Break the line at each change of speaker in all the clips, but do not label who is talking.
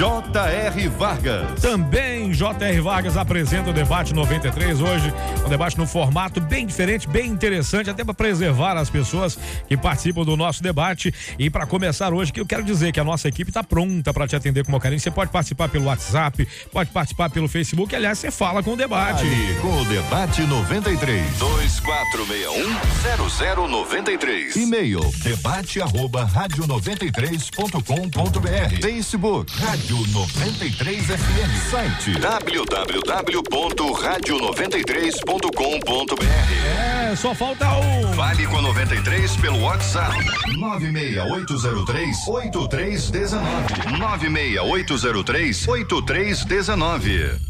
J.R. Vargas.
Também J.R. Vargas apresenta o debate 93 hoje, um debate no formato bem diferente, bem interessante, até para preservar as pessoas que participam do nosso debate. E para começar hoje, que eu quero dizer que a nossa equipe está pronta para te atender com o carinho. Você pode participar pelo WhatsApp, pode participar pelo Facebook, aliás, você fala com o debate.
Ali, com o debate 93 2461 0093. E-mail debate arroba rádio 93.com.br. Facebook Rádio 93 FM. Site www.radio93.com.br.
É, só falta um.
Fale com a 93 pelo WhatsApp 96803 8319. 96803 8319.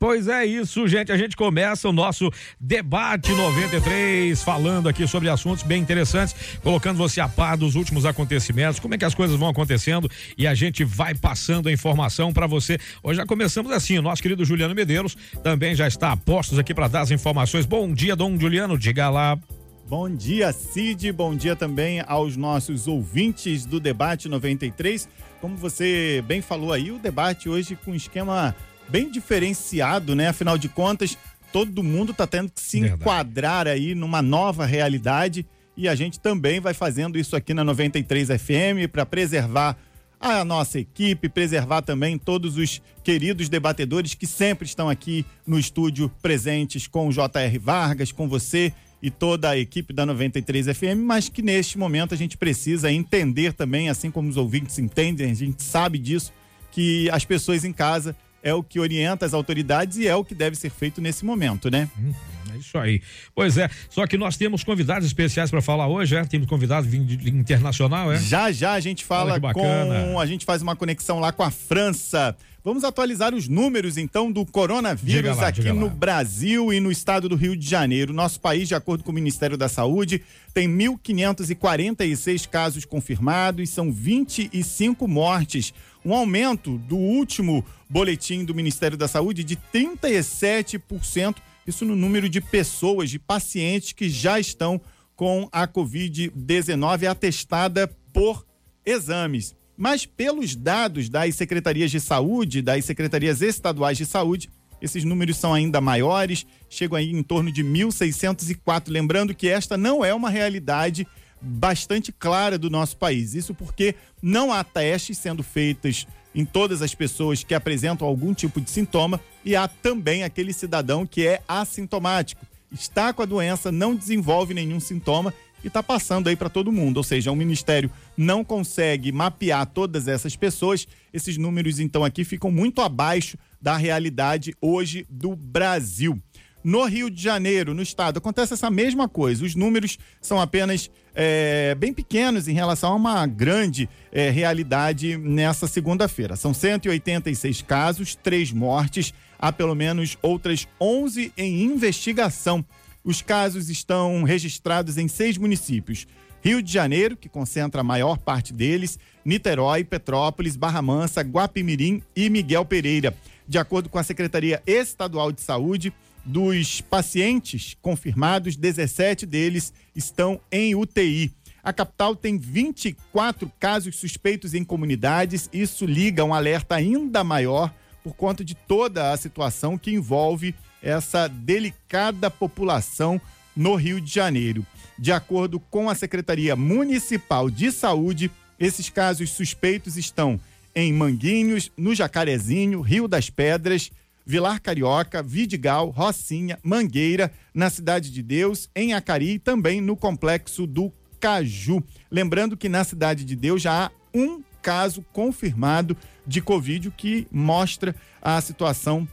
Pois é isso, gente. A gente começa o nosso debate 93, falando aqui sobre assuntos bem interessantes, colocando você a par dos últimos acontecimentos, como é que as coisas vão acontecendo e a gente vai passando a informação para você. Hoje já começamos assim, o nosso querido Juliano Medeiros também já está a postos aqui para dar as informações. Bom dia, Dom Juliano, diga lá.
Bom dia, Cid. Bom dia também aos nossos ouvintes do debate 93. Como você bem falou aí, o debate hoje com esquema bem diferenciado, né? Afinal de contas, todo mundo está tendo que se Verdade. enquadrar aí numa nova realidade e a gente também vai fazendo isso aqui na 93 FM para preservar a nossa equipe, preservar também todos os queridos debatedores que sempre estão aqui no estúdio presentes com o JR Vargas, com você e toda a equipe da 93 FM, mas que neste momento a gente precisa entender também, assim como os ouvintes entendem, a gente sabe disso, que as pessoas em casa é o que orienta as autoridades e é o que deve ser feito nesse momento, né?
Hum, é isso aí. Pois é, só que nós temos convidados especiais para falar hoje, é? Temos convidados internacional, é?
Já já a gente fala com, a gente faz uma conexão lá com a França. Vamos atualizar os números então do coronavírus lá, aqui no Brasil e no estado do Rio de Janeiro. Nosso país, de acordo com o Ministério da Saúde, tem 1.546 casos confirmados, são 25 mortes um aumento do último boletim do Ministério da Saúde de 37%, isso no número de pessoas, de pacientes que já estão com a Covid-19 atestada por exames. Mas pelos dados das secretarias de saúde, das secretarias estaduais de saúde, esses números são ainda maiores, chegam aí em torno de 1.604. Lembrando que esta não é uma realidade bastante clara do nosso país. Isso porque não há testes sendo feitos em todas as pessoas que apresentam algum tipo de sintoma e há também aquele cidadão que é assintomático. Está com a doença, não desenvolve nenhum sintoma e está passando aí para todo mundo. Ou seja, o Ministério não consegue mapear todas essas pessoas. Esses números, então, aqui ficam muito abaixo da realidade hoje do Brasil. No Rio de Janeiro, no estado, acontece essa mesma coisa. Os números são apenas é, bem pequenos em relação a uma grande é, realidade nessa segunda-feira. São 186 casos, três mortes, há pelo menos outras 11 em investigação. Os casos estão registrados em seis municípios. Rio de Janeiro, que concentra a maior parte deles, Niterói, Petrópolis, Barra Mansa, Guapimirim e Miguel Pereira. De acordo com a Secretaria Estadual de Saúde, dos pacientes confirmados, 17 deles estão em UTI. A capital tem 24 casos suspeitos em comunidades. Isso liga um alerta ainda maior por conta de toda a situação que envolve essa delicada população no Rio de Janeiro. De acordo com a Secretaria Municipal de Saúde, esses casos suspeitos estão em Manguinhos, no Jacarezinho, Rio das Pedras, Vilar Carioca, Vidigal, Rocinha, Mangueira, na Cidade de Deus, em Acari e também no complexo do Caju. Lembrando que na Cidade de Deus já há um caso confirmado de Covid, que mostra a situação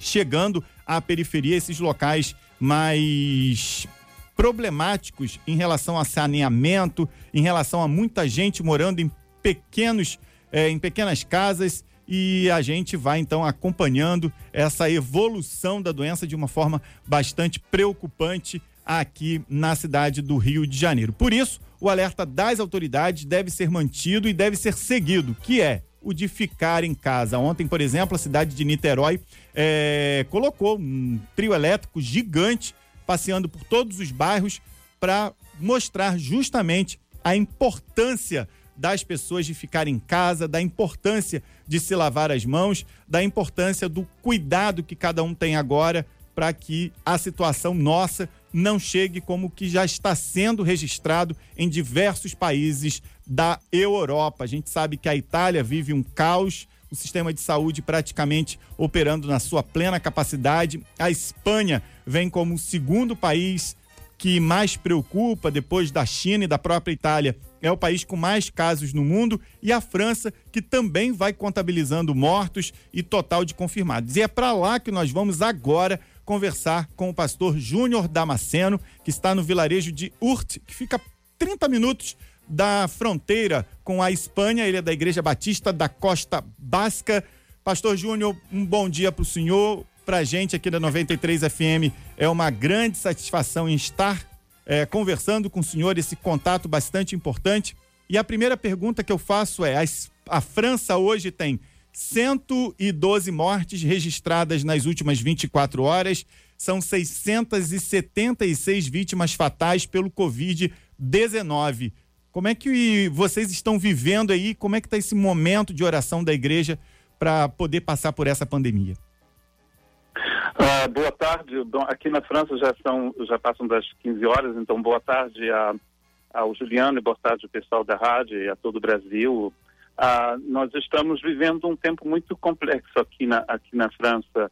chegando à periferia, esses locais mais problemáticos em relação a saneamento, em relação a muita gente morando em pequenos, eh, em pequenas casas e a gente vai então acompanhando essa evolução da doença de uma forma bastante preocupante aqui na cidade do Rio de Janeiro. Por isso, o alerta das autoridades deve ser mantido e deve ser seguido, que é o de ficar em casa. Ontem, por exemplo, a cidade de Niterói é, colocou um trio elétrico gigante passeando por todos os bairros para mostrar justamente a importância das pessoas de ficar em casa, da importância de se lavar as mãos, da importância do cuidado que cada um tem agora para que a situação nossa não chegue como que já está sendo registrado em diversos países da Europa. A gente sabe que a Itália vive um caos, o sistema de saúde praticamente operando na sua plena capacidade. A Espanha vem como o segundo país que mais preocupa, depois da China e da própria Itália, é o país com mais casos no mundo, e a França, que também vai contabilizando mortos e total de confirmados. E é para lá que nós vamos agora conversar com o pastor Júnior Damasceno, que está no vilarejo de Urt, que fica 30 minutos da fronteira com a Espanha. Ele é da Igreja Batista da Costa Basca. Pastor Júnior, um bom dia para o senhor. Para a gente aqui da 93 FM é uma grande satisfação em estar é, conversando com o senhor, esse contato bastante importante. E a primeira pergunta que eu faço é: a, a França hoje tem 112 mortes registradas nas últimas 24 horas. São 676 vítimas fatais pelo Covid-19. Como é que vocês estão vivendo aí? Como é que está esse momento de oração da igreja para poder passar por essa pandemia?
Uh, boa tarde. Aqui na França já são já passam das 15 horas, então boa tarde a, ao Juliano e boa tarde ao pessoal da rádio e a todo o Brasil. Ah, nós estamos vivendo um tempo muito complexo aqui na, aqui na França.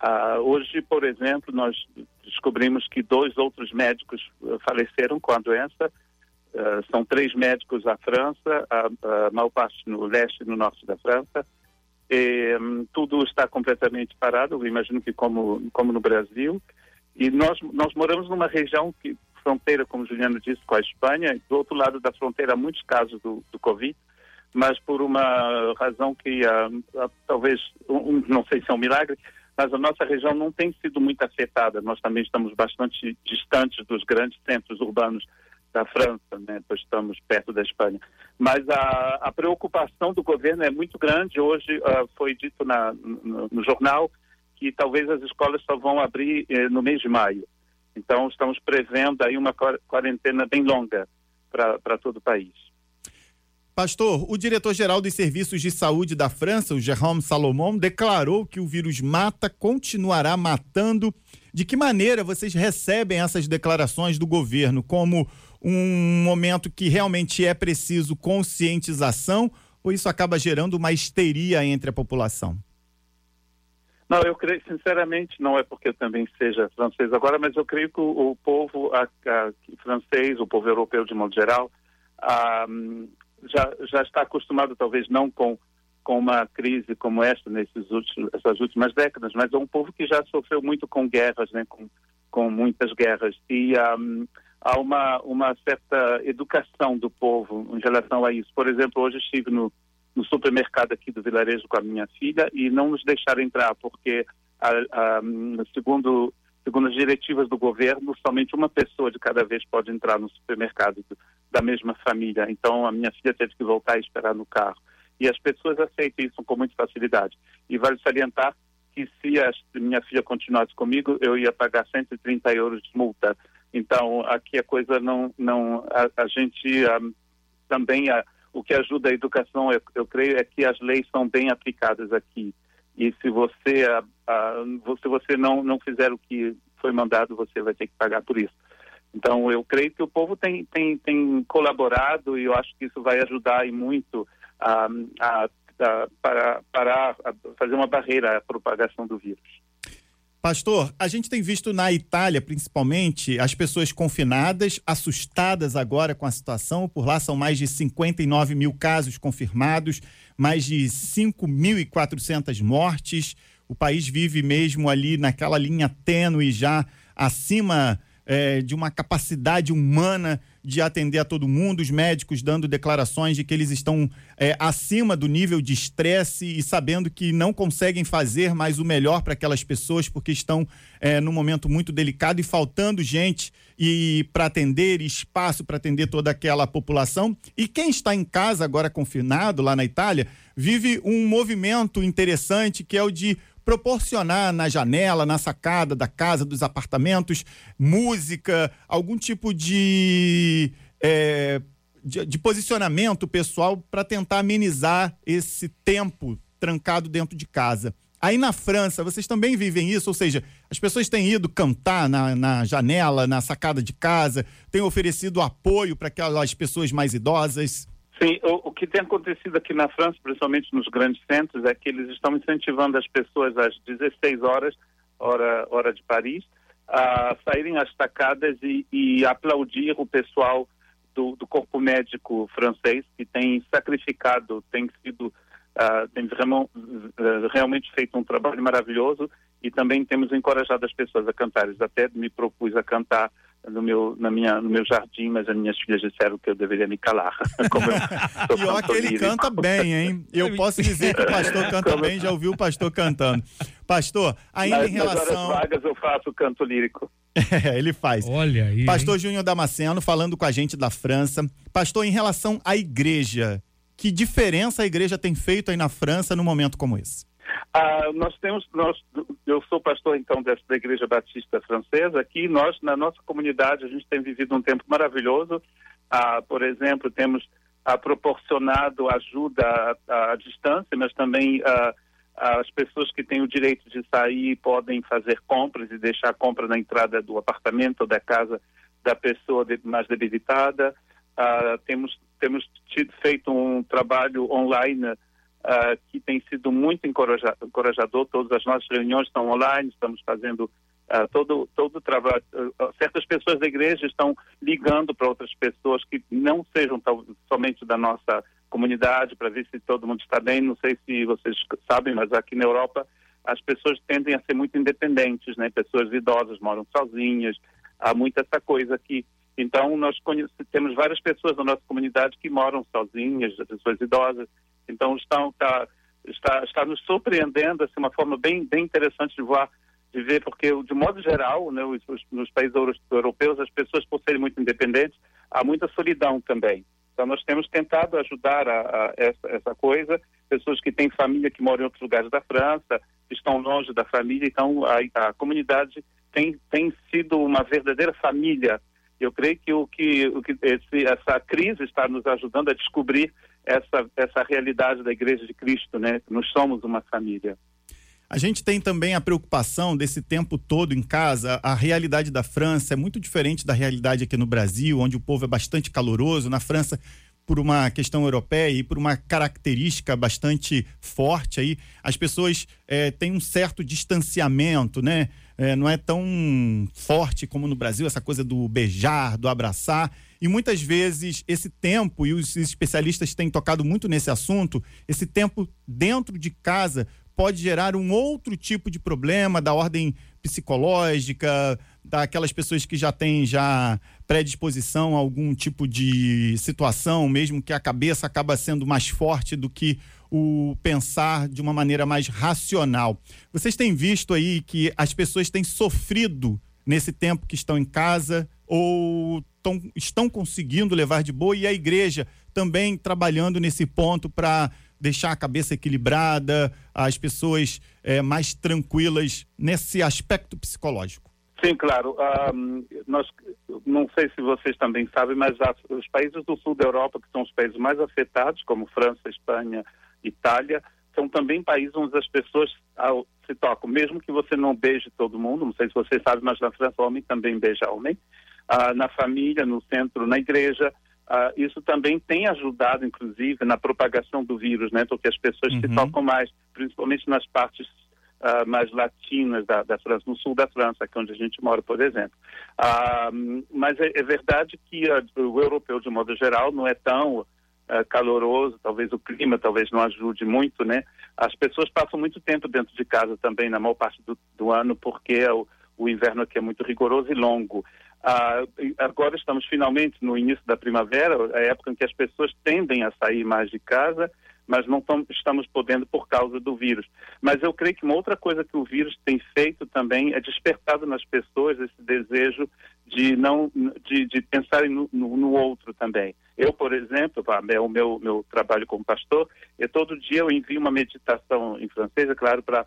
Ah, hoje, por exemplo, nós descobrimos que dois outros médicos faleceram com a doença. São três médicos na França, a, a maior parte no leste e no norte da França. E, hum, tudo está completamente parado, eu imagino que como, como no Brasil. E nós, nós moramos numa região que fronteira, como Juliano disse, com a Espanha. Do outro lado da fronteira, há muitos casos do, do Covid mas por uma razão que uh, talvez, um, não sei se é um milagre, mas a nossa região não tem sido muito afetada. Nós também estamos bastante distantes dos grandes centros urbanos da França, né? Pois estamos perto da Espanha. Mas a, a preocupação do governo é muito grande. Hoje uh, foi dito na, no, no, jornal que talvez as escolas só vão abrir eh, no mês de maio. Então estamos prevendo aí uma quarentena bem longa para todo o país.
Pastor, o diretor-geral dos Serviços de Saúde da França, o Jérôme Salomon, declarou que o vírus mata, continuará matando. De que maneira vocês recebem essas declarações do governo? Como um momento que realmente é preciso conscientização ou isso acaba gerando uma histeria entre a população?
Não, eu creio, sinceramente, não é porque eu também seja francês agora, mas eu creio que o, povo a, a, francês, o povo europeu de modo geral, a, já, já está acostumado, talvez não com, com uma crise como esta nesses últimos, essas últimas décadas, mas é um povo que já sofreu muito com guerras, né, com, com muitas guerras. E um, há uma, uma certa educação do povo em relação a isso. Por exemplo, hoje estive no, no supermercado aqui do vilarejo com a minha filha e não nos deixaram entrar porque, a, a, segundo segundo as diretivas do governo, somente uma pessoa de cada vez pode entrar no supermercado da mesma família. Então, a minha filha teve que voltar e esperar no carro. E as pessoas aceitam isso com muita facilidade. E vale salientar que se a minha filha continuasse comigo, eu ia pagar 130 euros de multa. Então, aqui a coisa não... não a, a gente um, também... A, o que ajuda a educação, eu, eu creio, é que as leis são bem aplicadas aqui. E se você, a, a, se você não, não fizer o que foi mandado, você vai ter que pagar por isso. Então, eu creio que o povo tem, tem, tem colaborado e eu acho que isso vai ajudar e muito a, a, a, para, para fazer uma barreira à propagação do vírus.
Pastor, a gente tem visto na Itália, principalmente, as pessoas confinadas, assustadas agora com a situação. Por lá são mais de 59 mil casos confirmados, mais de 5.400 mortes. O país vive mesmo ali naquela linha tênue, já acima é, de uma capacidade humana de atender a todo mundo, os médicos dando declarações de que eles estão é, acima do nível de estresse e sabendo que não conseguem fazer mais o melhor para aquelas pessoas porque estão é, num momento muito delicado e faltando gente e para atender espaço para atender toda aquela população. E quem está em casa agora confinado lá na Itália vive um movimento interessante que é o de proporcionar na janela, na sacada da casa, dos apartamentos, música, algum tipo de, é, de, de posicionamento pessoal para tentar amenizar esse tempo trancado dentro de casa. Aí na França, vocês também vivem isso? Ou seja, as pessoas têm ido cantar na, na janela, na sacada de casa, têm oferecido apoio para aquelas pessoas mais idosas?
Sim, o, o, que tem acontecido aqui na França, principalmente nos grandes centros, é que eles estão incentivando as pessoas às 16 horas, hora, hora de Paris, a saírem às sacadas e, e aplaudir o pessoal do, do, corpo médico francês, que tem sacrificado, tem sido, uh, tem uh, realmente feito um trabalho maravilhoso e também temos encorajado as pessoas a cantar. Até me propus a cantar no meu, na minha, no meu jardim, mas as minhas filhas disseram que eu deveria me calar.
Como eu e olha que ele canta bem, hein? Eu posso dizer que o pastor canta Como... bem, já ouviu o pastor cantando. Pastor, ainda nas, em relação.
Nas vagas eu faço canto lírico.
É, ele faz.
Olha aí.
Pastor Júnior Damasceno falando com a gente da França. Pastor, em relação à igreja, que diferença a igreja tem feito aí na França num momento como esse?
Ah, nós temos, nós, eu sou pastor então dessa da Igreja Batista Francesa. Aqui nós, na nossa comunidade, a gente tem vivido um tempo maravilhoso. Ah, por exemplo, temos ah, proporcionado ajuda à, à, distância, mas também ah, as pessoas que têm o direito de sair podem fazer compras e deixar a compra na entrada do apartamento ou da casa da pessoa mais debilitada. Ah, temos temos tido, feito um trabalho online uh, que tem sido muito encorajador. Todas as nossas reuniões estão online, estamos fazendo uh, todo todo o trabalho. Uh, certas pessoas da igreja estão ligando para outras pessoas que não sejam tão, somente da nossa comunidade para ver se todo mundo está bem. Não sei se vocês sabem, mas aqui na Europa as pessoas tendem a ser muito independentes, né? Pessoas idosas moram sozinhas. Há muito essa coisa aqui. Então, nós temos várias pessoas na nossa comunidade que moram sozinhas, pessoas idosas, então estão, está, está, está nos surpreendendo, assim, uma forma bem, bem interessante de voar, de ver, porque de modo geral, né, os, os, nos países europeus, as pessoas por serem muito independentes, há muita solidão também. Então nós temos tentado ajudar a, a essa, essa, coisa, pessoas que têm família que moram em outros lugares da França, estão longe da família, então a, a comunidade tem, tem sido uma verdadeira família. Eu creio que o que, o que esse, essa crise está nos ajudando a descobrir essa, essa realidade da Igreja de Cristo, né? Nós somos uma família.
A gente tem também a preocupação desse tempo todo em casa. A realidade da França é muito diferente da realidade aqui no Brasil, onde o povo é bastante caloroso. Na França, por uma questão europeia e por uma característica bastante forte aí, as pessoas é, têm um certo distanciamento, né? É, não é tão forte como no Brasil, essa coisa do beijar, do abraçar. E muitas vezes esse tempo, e os especialistas têm tocado muito nesse assunto, esse tempo dentro de casa pode gerar um outro tipo de problema da ordem psicológica, daquelas pessoas que já têm já predisposição a algum tipo de situação, mesmo que a cabeça acaba sendo mais forte do que o pensar de uma maneira mais racional. Vocês têm visto aí que as pessoas têm sofrido nesse tempo que estão em casa ou tão, estão conseguindo levar de boa e a igreja também trabalhando nesse ponto para deixar a cabeça equilibrada, as pessoas é, mais tranquilas nesse aspecto psicológico?
Sim, claro. Um, nós, não sei se vocês também sabem, mas os países do sul da Europa, que são os países mais afetados, como França, Espanha, Itália, são também países onde as pessoas se tocam, mesmo que você não beije todo mundo, não sei se você sabe, mas na França o homem também beija homem, ah, na família, no centro, na igreja. Ah, isso também tem ajudado, inclusive, na propagação do vírus, né? Porque as pessoas uhum. se tocam mais, principalmente nas partes ah, mais latinas da, da, França, no sul da França, que é onde a gente mora, por exemplo. Ah, mas é, é, verdade que o europeu, de modo geral, não é tão Uh, caloroso, talvez o clima talvez não ajude muito, né? As pessoas passam muito tempo dentro de casa também, na maior parte do, do ano, porque é o, o inverno aqui é muito rigoroso e longo. Ah, agora estamos finalmente no início da primavera, a época em que as pessoas tendem a sair mais de casa, mas não estamos podendo por causa do vírus. Mas eu creio que uma outra coisa que o vírus tem feito também é despertado nas pessoas esse desejo de não de, de pensar no, no, no, outro também. Eu, por exemplo, o meu meu trabalho como pastor, e todo dia eu envio uma meditação em francês, é claro, para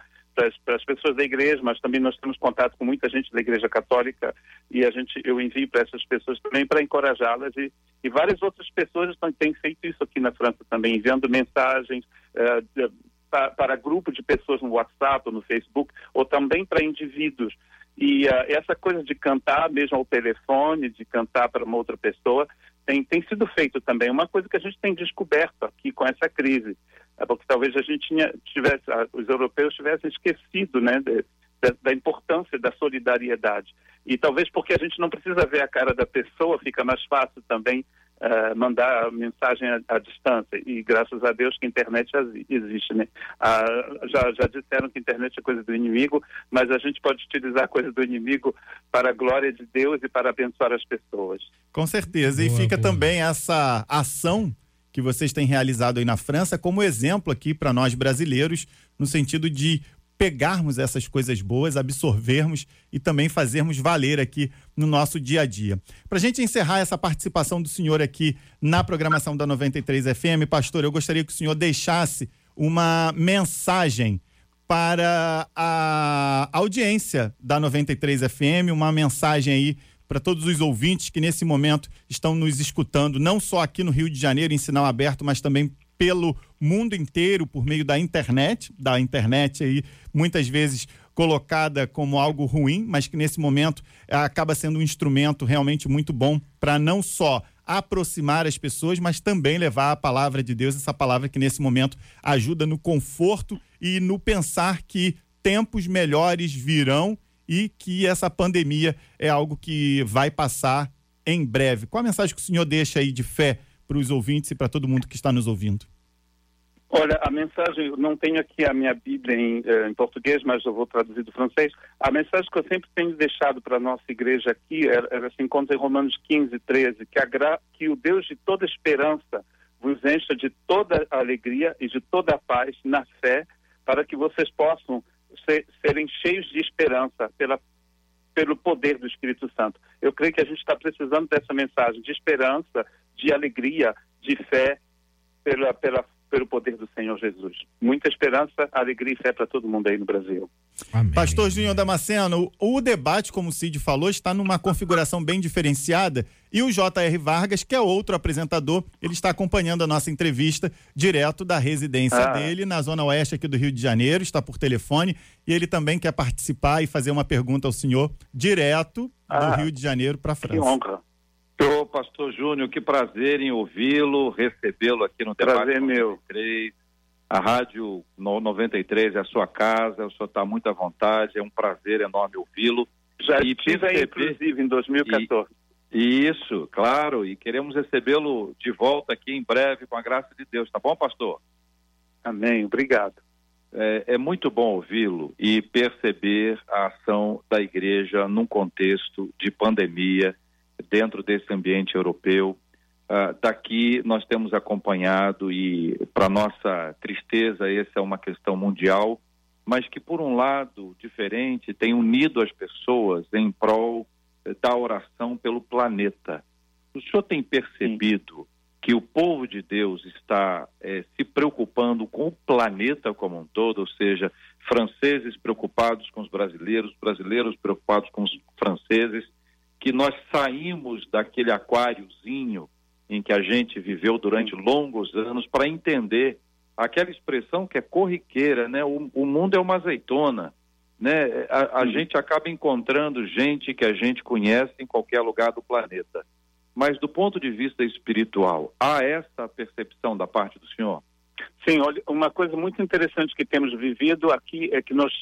para as pessoas da igreja, mas também nós temos contato com muita gente da igreja católica e a gente eu envio para essas pessoas também para encorajá-las e, e várias outras pessoas estão, têm feito isso aqui na França também, enviando mensagens uh, de, para, para grupo de pessoas no WhatsApp ou no Facebook ou também para indivíduos. E uh, essa coisa de cantar mesmo ao telefone, de cantar para uma outra pessoa, tem, tem sido feito também. Uma coisa que a gente tem descoberto aqui com essa crise. É porque talvez a gente tinha, tivesse, os europeus tivessem esquecido né, de, da, da, importância da solidariedade. E talvez porque a gente não precisa ver a cara da pessoa, fica mais fácil também uh, mandar mensagem à, à, distância. E graças a Deus que a internet existe. Né? Uh, já, já disseram que a internet é coisa do inimigo, mas a gente pode utilizar a coisa do inimigo para a glória de Deus e para abençoar as pessoas.
Com certeza. Boa, e fica boa. também essa ação que vocês têm realizado aí na França como exemplo aqui para nós brasileiros, no sentido de pegarmos essas coisas boas, absorvermos e também fazermos valer aqui no nosso dia a dia. Para a gente encerrar essa participação do senhor aqui na programação da 93 FM, pastor, eu gostaria que o senhor deixasse uma mensagem para a audiência da 93 FM, uma mensagem aí para todos os ouvintes que nesse momento estão nos escutando, não só aqui no Rio de Janeiro, em sinal aberto, mas também pelo mundo inteiro por meio da internet, da internet aí muitas vezes colocada como algo ruim, mas que nesse momento acaba sendo um instrumento realmente muito bom para não só aproximar as pessoas, mas também levar a palavra de Deus, essa palavra que nesse momento ajuda no conforto e no pensar que tempos melhores virão e que essa pandemia é algo que vai passar em breve. Qual a mensagem que o senhor deixa aí de fé para os ouvintes e para todo mundo que está nos ouvindo?
Olha, a mensagem, não tenho aqui a minha Bíblia em, eh, em, português, mas eu vou traduzir do francês. A mensagem que eu sempre tenho deixado para a nossa igreja aqui, ela, ela se encontra em Romanos 15, 13, que, gra... que o Deus de toda esperança vos encha de toda alegria e de toda paz na fé, para que vocês possam serem cheios de esperança pela, pelo poder do Espírito Santo. Eu creio que a gente está precisando dessa mensagem de esperança, de alegria, de fé pela, pela pelo poder do Senhor Jesus. Muita esperança, alegria e fé para todo mundo aí no Brasil.
Amém. Pastor Júnior Damasceno, o debate, como o Cid falou, está numa configuração bem diferenciada e o J.R. Vargas, que é outro apresentador, ele está acompanhando a nossa entrevista direto da residência ah. dele na zona oeste aqui do Rio de Janeiro, está por telefone e ele também quer participar e fazer uma pergunta ao senhor direto ah. do Rio de Janeiro para a França.
Que honra.
Pastor Júnior, que prazer em ouvi-lo, recebê-lo aqui no
debate prazer
93. Meu. A Rádio 93 é a sua casa, o senhor está muito à vontade, é um prazer enorme ouvi-lo.
Já e estive perceber... aí, inclusive, em 2014.
E, isso, claro, e queremos recebê-lo de volta aqui em breve, com a graça de Deus, tá bom, pastor?
Amém, obrigado.
É, é muito bom ouvi-lo e perceber a ação da igreja num contexto de pandemia, dentro desse ambiente europeu. Uh, daqui nós temos acompanhado e, para nossa tristeza, essa é uma questão mundial, mas que, por um lado, diferente, tem unido as pessoas em prol eh, da oração pelo planeta. O senhor tem percebido Sim. que o povo de Deus está eh, se preocupando com o planeta como um todo, ou seja, franceses preocupados com os brasileiros, brasileiros preocupados com os franceses, que nós saímos daquele aquáriozinho em que a gente viveu durante longos anos para entender aquela expressão que é corriqueira, né? O, o mundo é uma azeitona, né? A, a gente acaba encontrando gente que a gente conhece em qualquer lugar do planeta. Mas do ponto de vista espiritual, há essa percepção da parte do senhor?
Sim, olha, uma coisa muito interessante que temos vivido aqui é que nós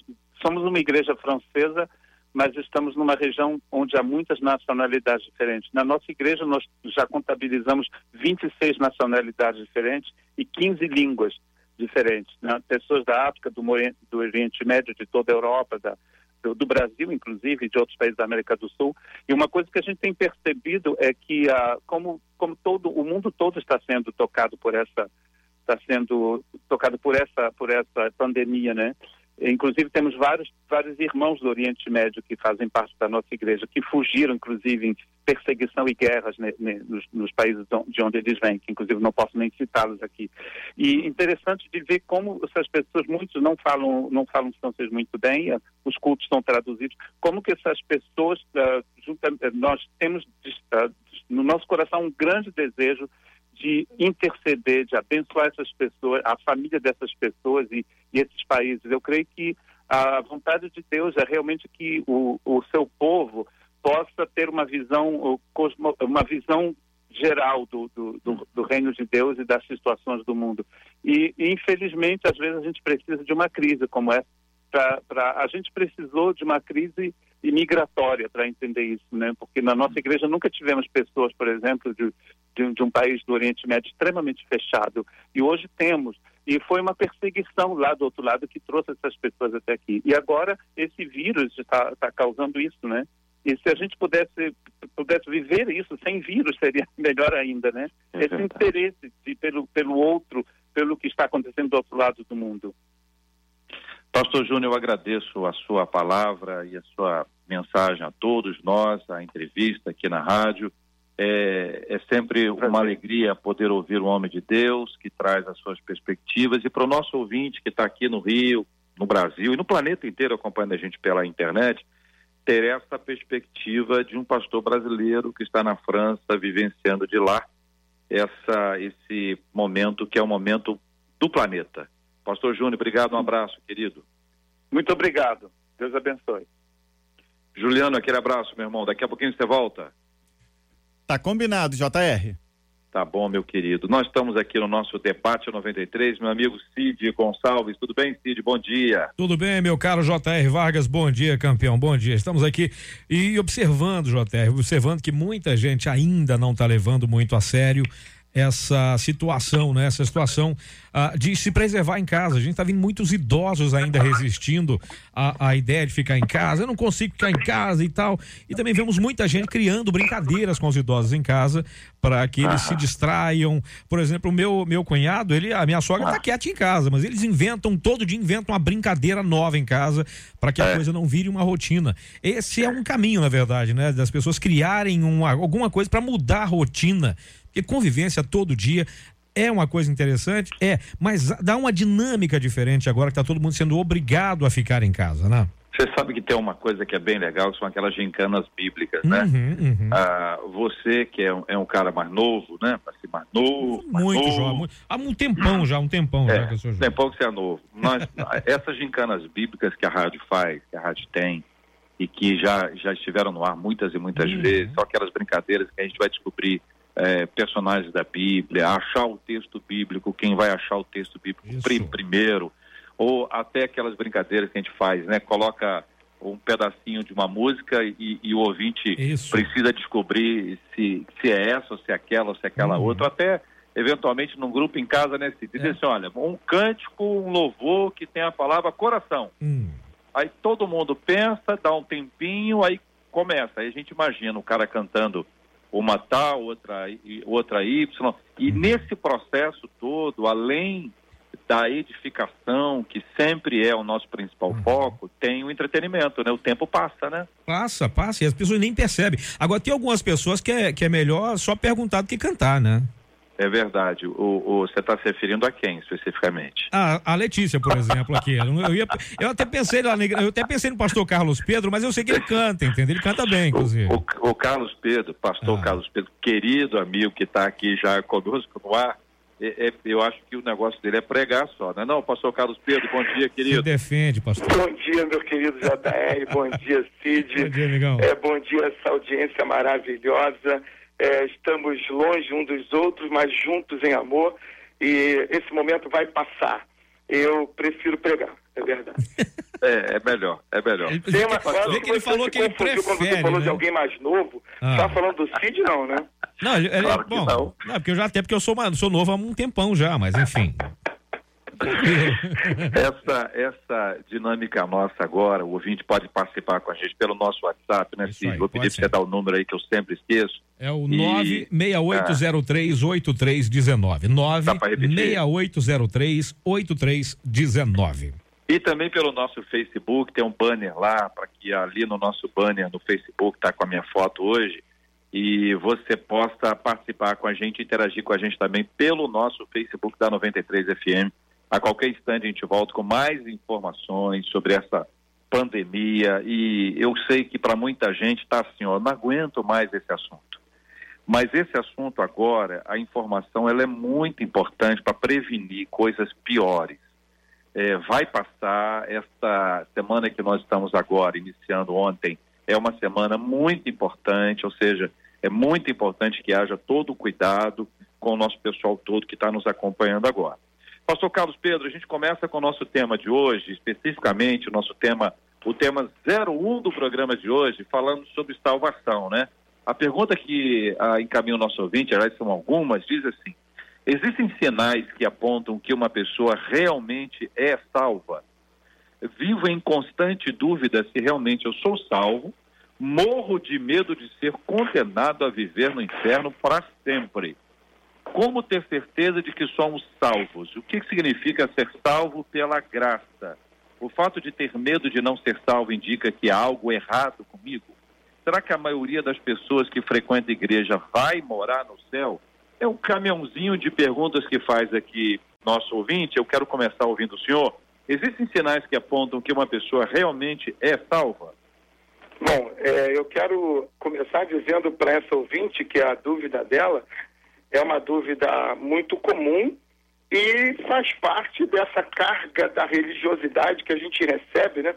somos uma igreja francesa mas estamos numa região onde há muitas nacionalidades diferentes. Na nossa igreja, nós já contabilizamos 26 nacionalidades diferentes e 15 línguas diferentes. Né? Pessoas da África, do, do, Oriente Médio, de toda a Europa, da, do, do, Brasil, inclusive, e de outros países da América do Sul. E uma coisa que a gente tem percebido é que, uh, como, como todo o mundo todo está sendo tocado por essa está sendo tocado por essa por essa pandemia, né? Inclusive temos vários vários irmãos do Oriente Médio que fazem parte da nossa igreja que fugiram, inclusive, em perseguição e guerras né, né, nos, nos, países de onde eles vêm, que inclusive não posso nem citá-los aqui. E interessante de ver como essas pessoas, muitos não falam não falam francês muito bem, eh, os cultos são traduzidos, como que essas pessoas, uh, junta, nós temos uh, no nosso coração um grande desejo de interceder, de abençoar essas pessoas, a família dessas pessoas e, e esses países. Eu creio que a vontade de Deus é realmente que o, o seu povo possa ter uma visão, uma visão geral do, do, do, do, reino de Deus e das situações do mundo. E, infelizmente, às vezes a gente precisa de uma crise como essa. Pra, pra, a gente precisou de uma crise imigratória para entender isso, né? Porque na nossa igreja nunca tivemos pessoas, por exemplo, de, de, de um país do Oriente Médio extremamente fechado. E hoje temos. E foi uma perseguição lá do outro lado que trouxe essas pessoas até aqui. E agora esse vírus está tá causando isso, né? E se a gente pudesse, pudesse viver isso sem vírus, seria melhor ainda, né? É Esse interesse de, pelo, pelo outro, pelo que está acontecendo do outro lado do mundo.
Pastor Júnior, eu agradeço a sua palavra e a sua mensagem a todos nós, a entrevista aqui na rádio. É, é sempre uma alegria poder ouvir um homem de Deus que traz as suas perspectivas. E para o nosso ouvinte que está aqui no Rio, no Brasil e no planeta inteiro acompanhando a gente pela internet, ter essa perspectiva de um pastor brasileiro que está na França, vivenciando de lá essa, esse momento que é o momento do planeta. Pastor Júnior, obrigado, um abraço, querido.
Muito obrigado. Deus abençoe.
Juliano, aquele abraço, meu irmão. Daqui a pouquinho você volta.
Tá combinado, JR.
Tá bom, meu querido. Nós estamos aqui no nosso debate 93, meu amigo Cid Gonçalves. Tudo bem, Cid? Bom dia.
Tudo bem, meu caro JR Vargas. Bom dia, campeão. Bom dia. Estamos aqui e observando, JR, observando que muita gente ainda não está levando muito a sério essa situação, né? Essa situação uh, de se preservar em casa. A gente está vendo muitos idosos ainda resistindo à, à, ideia de ficar em casa. Eu não consigo ficar em casa e tal. E também vemos muita gente criando brincadeiras com os idosos em casa para que eles se distraiam. Por exemplo, o meu, meu cunhado, ele, a minha sogra está quieta em casa, mas eles inventam, todo dia inventam uma brincadeira nova em casa para que a é. coisa não vire uma rotina. Esse é um caminho, na verdade, né? Das pessoas criarem uma, alguma coisa para mudar a rotina porque convivência todo dia é uma coisa interessante, é, mas dá uma dinâmica diferente agora que está todo mundo sendo obrigado a ficar em casa, né?
Você sabe que tem uma coisa que é bem legal, que são aquelas gincanas bíblicas, né? Uhum, uhum. Ah, você que é um, é um, cara mais novo, né? Assim, mais novo, mais
muito
novo.
jovem. Há um tempão já, um tempão
é,
já que eu sou
jovem. tempão que você é novo. Nós, essas gincanas bíblicas que a rádio faz, que a rádio tem, e que já, já estiveram no ar muitas e muitas uhum. vezes, são aquelas brincadeiras que a gente vai descobrir é, personagens da Bíblia, achar o texto bíblico, quem vai achar o texto bíblico prim, primeiro, ou até aquelas brincadeiras que a gente faz, né? Coloca um pedacinho de uma música e, e o ouvinte Isso. precisa descobrir se, se é essa, ou se é aquela, ou se é aquela uhum. outra, até eventualmente num grupo em casa, né, Cid? Diz é. assim, olha, um cântico, um louvor que tem a palavra coração. Hum. Aí todo mundo pensa, dá um tempinho, aí começa. Aí a gente imagina o cara cantando uma tal, outra, outra Y. E uhum. nesse processo todo, além da edificação, que sempre é o nosso principal uhum. foco, tem o entretenimento, né? O tempo passa, né?
Passa, passa, e as pessoas nem percebem. Agora, tem algumas pessoas que é, que é melhor só perguntar do que cantar, né?
É verdade. O, o você está se referindo a quem especificamente?
A, a Letícia, por exemplo, aqui. Eu, ia, eu até pensei lá, eu até pensei no pastor Carlos Pedro, mas eu sei que ele canta, entendeu? Ele canta bem, inclusive.
O, o, o Carlos Pedro, pastor ah. Carlos Pedro, querido amigo que está aqui já conosco no ar, é, é, eu acho que o negócio dele é pregar só, não é não, pastor Carlos Pedro? Bom dia, querido. Você
defende, pastor.
Bom dia, meu querido JR, bom dia, Cid.
bom dia, amigão.
É, bom dia, essa audiência maravilhosa. É, estamos longe um dos outros, mas juntos em amor. E esse momento vai passar. Eu prefiro pregar, é verdade.
É, é melhor, é melhor.
Tem uma coisa que ele falou que ele prefere,
quando você falou né? de alguém mais novo, ah. tá falando do Cid não, né?
Não, ele, ele claro bom, não. não. porque eu já até porque eu sou, sou novo há um tempão já, mas enfim.
essa, essa dinâmica nossa agora, o ouvinte pode participar com a gente pelo nosso WhatsApp, né, Cid? Vou pedir para você dar o número aí que eu sempre esqueço.
É o e... 96803-8319. 96803-8319.
E também pelo nosso Facebook, tem um banner lá, para que ali no nosso banner no Facebook, está com a minha foto hoje, e você possa participar com a gente, interagir com a gente também pelo nosso Facebook da 93 FM. A qualquer instante a gente volta com mais informações sobre essa pandemia e eu sei que para muita gente está assim, ó, não aguento mais esse assunto. Mas esse assunto agora, a informação ela é muito importante para prevenir coisas piores. É, vai passar esta semana que nós estamos agora, iniciando ontem, é uma semana muito importante, ou seja, é muito importante que haja todo o cuidado com o nosso pessoal todo que está nos acompanhando agora. Pastor Carlos Pedro, a gente começa com o nosso tema de hoje, especificamente o nosso tema, o tema 01 do programa de hoje, falando sobre salvação, né? A pergunta que ah, encaminha o nosso ouvinte, aliás, são algumas, diz assim: existem sinais que apontam que uma pessoa realmente é salva? Vivo em constante dúvida se realmente eu sou salvo Morro de medo de ser condenado a viver no inferno para sempre. Como ter certeza de que somos salvos? O que significa ser salvo pela graça? O fato de ter medo de não ser salvo indica que há algo errado comigo? Será que a maioria das pessoas que frequenta a igreja vai morar no céu? É um caminhãozinho de perguntas que faz aqui nosso ouvinte. Eu quero começar ouvindo o senhor. Existem sinais que apontam que uma pessoa realmente é salva?
Bom, é, eu quero começar dizendo para essa ouvinte que a dúvida dela é uma dúvida muito comum e faz parte dessa carga da religiosidade que a gente recebe, né?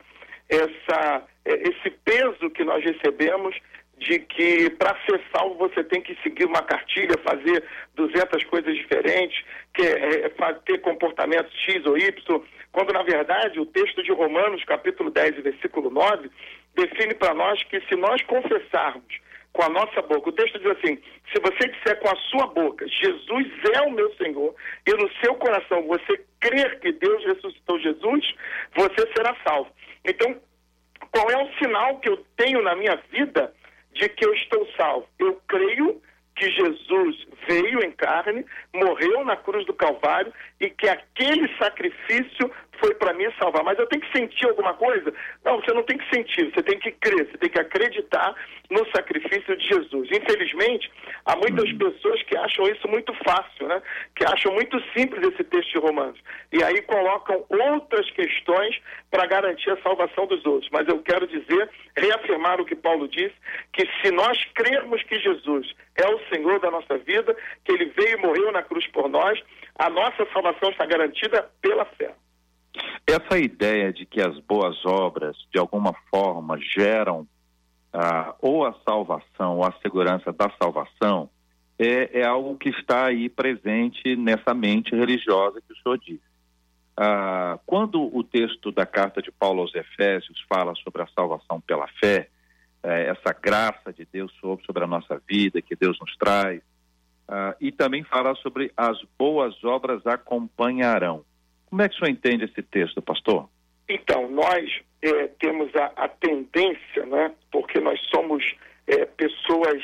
Essa, é, esse peso que nós recebemos de que para ser salvo você tem que seguir uma cartilha, fazer 200 coisas diferentes, que é, é ter comportamentos X ou Y, quando na verdade o texto de Romanos, capítulo 10, versículo 9, define para nós que se nós confessarmos com a nossa boca, o texto diz assim: se você disser com a sua boca, Jesus é o meu Senhor, e no seu coração você crer que Deus ressuscitou Jesus, você será salvo. Então, qual é o sinal que eu tenho na minha vida de que eu estou salvo? Eu creio que Jesus veio em carne, morreu na cruz do Calvário e que aquele sacrifício foi para me salvar. Mas eu tenho que sentir alguma coisa? Não, você não tem que sentir, você tem que crer, você tem que acreditar no sacrifício de Jesus. Infelizmente, há muitas uhum. pessoas que acham isso muito fácil, né? Que acham muito simples esse texto de Romanos. E aí colocam outras questões para garantir a salvação dos outros. Mas eu quero dizer, reafirmar o que Paulo disse, que se nós crermos que Jesus é o Senhor da nossa vida, que ele veio e morreu na cruz por nós, a nossa salvação está garantida pela fé.
Essa ideia de que as boas obras, de alguma forma, geram ah, ou a salvação ou a segurança da salvação, é, é, algo que está aí presente nessa mente religiosa que o senhor disse. Ah, quando o texto da carta de Paulo aos Efésios fala sobre a salvação pela fé, é, essa graça de Deus sobre, sobre a nossa vida, que Deus nos traz, ah, e também fala sobre as boas obras acompanharão. Como é que o senhor entende esse texto, pastor?
Então, nós é, temos a, a, tendência, né, porque nós somos é, pessoas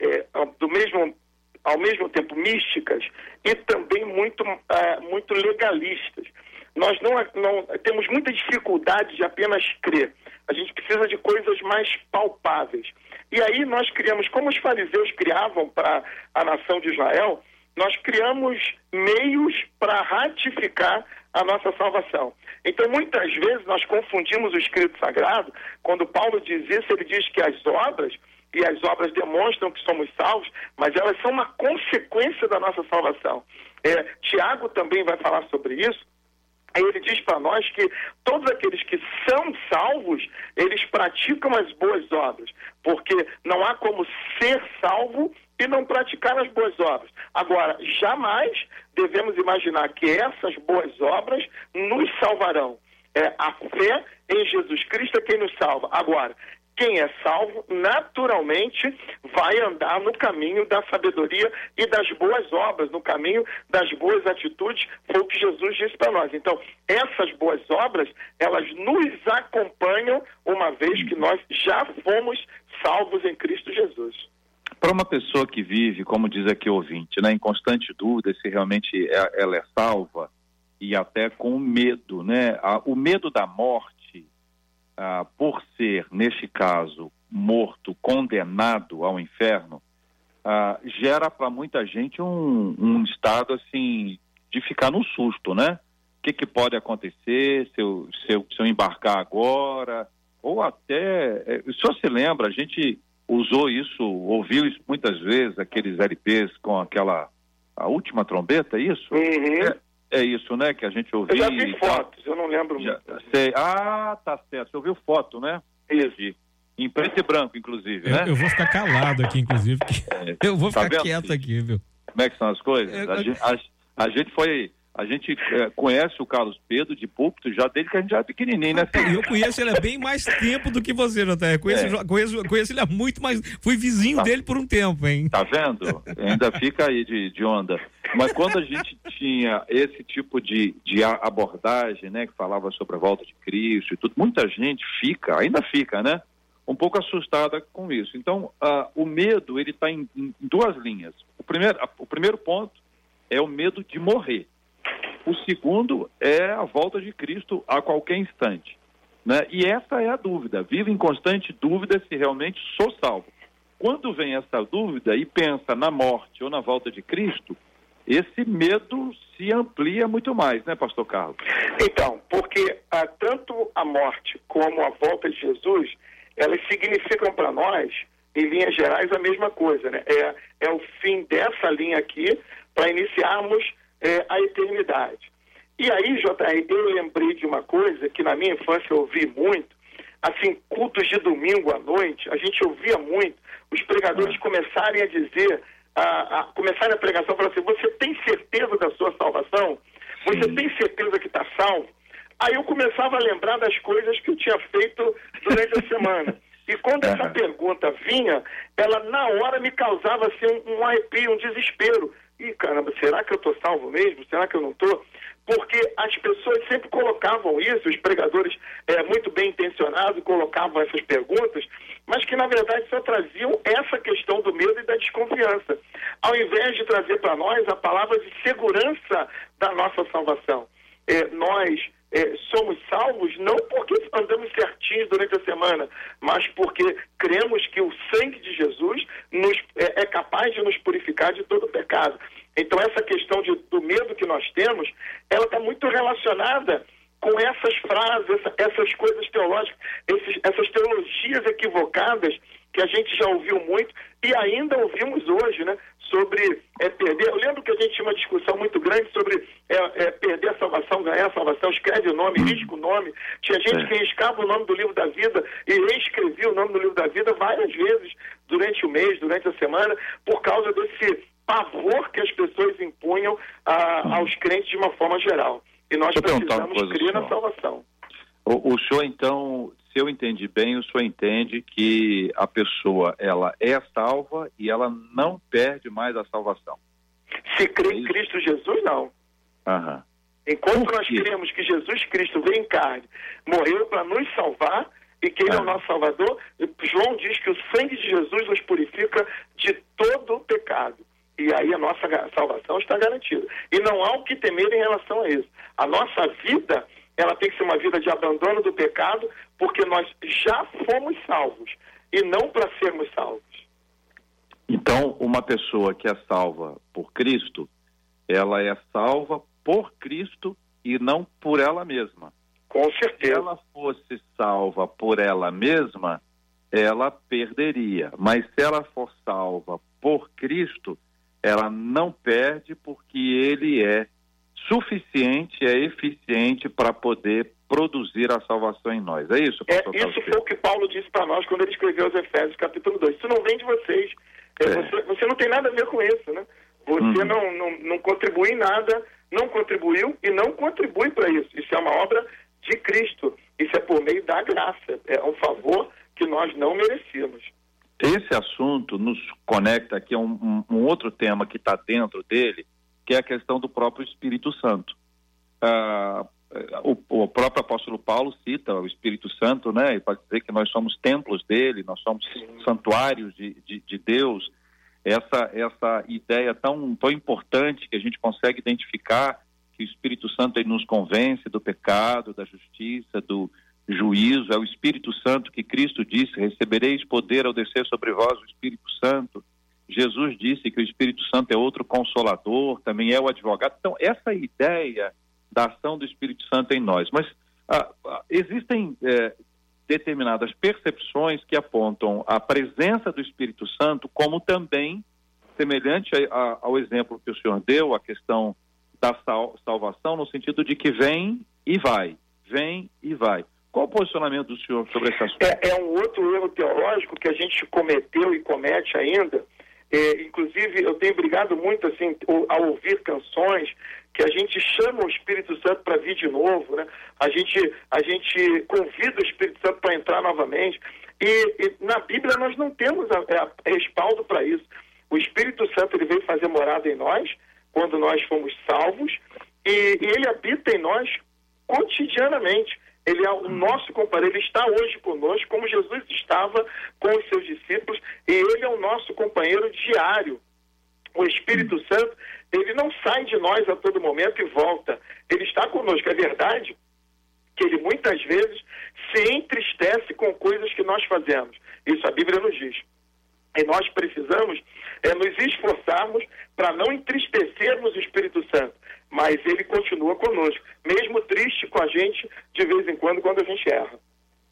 é, do mesmo, ao mesmo tempo místicas e também muito, é, muito legalistas. Nós não, não temos muita dificuldade de apenas crer. A gente precisa de coisas mais palpáveis. E aí nós criamos, como os fariseus criavam para a nação de Israel, nós criamos meios para ratificar a nossa salvação. Então, muitas vezes, nós confundimos o Escrito Sagrado. Quando Paulo diz isso, ele diz que as obras, e as obras demonstram que somos salvos, mas elas são uma consequência da nossa salvação. É, Tiago também vai falar sobre isso. Aí ele diz para nós que todos aqueles que são salvos, eles praticam as boas obras, porque não há como ser salvo e não praticar as boas obras. Agora, jamais devemos imaginar que essas boas obras nos salvarão. É, a fé em Jesus Cristo é quem nos salva. Agora, quem é salvo naturalmente vai andar no caminho da sabedoria e das boas obras, no caminho das boas atitudes, foi o que Jesus disse para nós. Então, essas boas obras, elas nos acompanham uma vez que nós já fomos salvos em Cristo Jesus.
Para uma pessoa que vive, como diz aqui o ouvinte, né, em constante dúvida se realmente é, ela é salva e até com medo, né? O medo da morte ah, por ser, neste caso, morto, condenado ao inferno, ah, gera para muita gente um, um, estado assim de ficar no susto, né? O que, que pode acontecer se eu, se, eu, se eu embarcar agora? Ou até, eh, o senhor se lembra, a gente usou isso, ouviu isso muitas vezes, aqueles LPs com aquela, a última trombeta, é isso?
Uhum.
É, é isso, né, que a gente ouviu.
Eu já vi fotos, eu não lembro já,
sei. Ah, tá certo. Você ouviu foto, né?
Isso.
Em preto e branco, inclusive,
eu,
né?
Eu vou ficar calado aqui, inclusive. É, eu vou tá ficar quieto aqui, viu?
Como é que são as coisas? É, a, gente, a, a gente foi a gente é, conhece o Carlos Pedro de púlpito já desde que a gente já é pequenininho, né?
Eu conheço ele há bem mais tempo do que você, Jota. Conheço, é. conheço, conheço ele há muito mais. Fui vizinho tá. dele por um tempo, hein?
Tá vendo? Ainda fica aí de, de onda. Mas quando a gente tinha esse tipo de, de abordagem, né, que falava sobre a volta de Cristo e tudo, muita gente fica, ainda fica, né? Um pouco assustada com isso. Então, uh, o medo, ele está em, em duas linhas. O primeiro, o primeiro ponto é o medo de morrer. O segundo é a volta de Cristo a qualquer instante. Né? E essa é a dúvida. Vivo em constante dúvida se realmente sou salvo. Quando vem essa dúvida e pensa na morte ou na volta de Cristo, esse medo se amplia muito mais, né, Pastor Carlos?
Então, porque ah, tanto a morte como a volta de Jesus, elas significam para nós, em linhas gerais, a mesma coisa, né? É, é o fim dessa linha aqui para iniciarmos é, a eternidade. E aí, JR, eu lembrei de uma coisa que na minha infância eu ouvi muito, assim, cultos de domingo à noite, a gente ouvia muito os pregadores ah. começarem a dizer, a, a começarem a pregação, falar assim, você tem certeza da sua salvação? Você Sim. tem certeza que está salvo? Aí eu começava a lembrar das coisas que eu tinha feito durante a semana. E quando essa pergunta vinha, ela na hora me causava assim, um, um arrepio, um desespero. Caramba, será que eu estou salvo mesmo? Será que eu não estou? Porque as pessoas sempre colocavam isso, os pregadores é, muito bem intencionados colocavam essas perguntas, mas que na verdade só traziam essa questão do medo e da desconfiança, ao invés de trazer para nós a palavra de segurança da nossa salvação. É, nós é, somos salvos não porque andamos certinhos durante a semana, mas porque cremos que o sangue de Jesus nos, é, é capaz de nos purificar de todo pecado. Então, essa questão de, do medo que nós temos, ela está muito relacionada com essas frases, essa, essas coisas teológicas, esses, essas teologias equivocadas que a gente já ouviu muito e ainda ouvimos hoje, né? Sobre é, perder. Eu lembro que a gente tinha uma discussão muito grande sobre é, é, perder a salvação, ganhar a salvação, escreve o nome, risca o nome. Tinha gente é. que riscava o nome do livro da vida e reescrevia o nome do livro da vida várias vezes durante o mês, durante a semana, por causa desse pavor que as pessoas impunham a, aos crentes de uma forma geral. E nós precisamos crer na salvação.
O, o senhor, então, se eu entendi bem, o senhor entende que a pessoa ela é salva e ela não perde mais a salvação.
Se crê em Cristo Jesus, não.
Aham.
Enquanto nós cremos que Jesus Cristo veio em carne, morreu para nos salvar e que Ele é o nosso Salvador, João diz que o sangue de Jesus nos purifica de todo o pecado. E aí a nossa salvação está garantida. E não há o que temer em relação a isso. A nossa vida ela tem que ser uma vida de abandono do pecado, porque nós já fomos salvos e não para sermos salvos.
Então, uma pessoa que é salva por Cristo, ela é salva por Cristo e não por ela mesma.
Com certeza.
Se ela fosse salva por ela mesma, ela perderia. Mas se ela for salva por Cristo, ela não perde porque ele é suficiente, é eficiente para poder produzir a salvação em nós. É isso,
pastor É, isso foi o que Paulo disse para nós quando ele escreveu os Efésios, capítulo 2. Isso não vem de vocês. É, é. Você, você, não tem nada a ver com isso, né? Você uhum. não, não, não contribui em nada, não contribuiu e não contribui para isso. Isso é uma obra de Cristo. Isso é por meio da graça. É um favor que nós não merecíamos.
Esse assunto nos conecta aqui a um, um, outro tema que está dentro dele, que é a questão do próprio Espírito Santo. Ah, o, o, próprio apóstolo Paulo cita o Espírito Santo, né? E pode dizer que nós somos templos dele, nós somos santuários de, de, de, Deus. Essa, essa ideia tão, tão importante que a gente consegue identificar que o Espírito Santo ele nos convence do pecado, da justiça, do juízo. É o Espírito Santo que Cristo disse: recebereis poder ao descer sobre vós o Espírito Santo. Jesus disse que o Espírito Santo é outro consolador, também é o advogado. Então, essa ideia da ação do Espírito Santo em nós. Mas ah, ah, existem é, determinadas percepções que apontam a presença do Espírito Santo como também semelhante a, a, ao exemplo que o senhor deu, a questão da sal, salvação, no sentido de que vem e vai, vem e vai. Qual o posicionamento do senhor sobre esse assunto?
É, é um outro erro teológico que a gente cometeu e comete ainda. É, inclusive, eu tenho brigado muito assim ao ouvir canções que a gente chama o Espírito Santo para vir de novo, né? A gente, a gente convida o Espírito Santo para entrar novamente. E, e, na Bíblia nós não temos a, a, respaldo para isso. O Espírito Santo ele veio fazer morada em nós quando nós fomos salvos e, e ele habita em nós cotidianamente. Ele é o nosso companheiro, ele está hoje conosco, como Jesus estava com os seus discípulos, e ele é o nosso companheiro diário. O Espírito Santo, ele não sai de nós a todo momento e volta. Ele está conosco. É verdade que ele muitas vezes se entristece com coisas que nós fazemos. Isso a Bíblia nos diz. E nós precisamos é, nos esforçarmos para não entristecermos o Espírito Santo. Mas ele continua conosco, mesmo triste com a gente de vez em quando, quando a gente erra.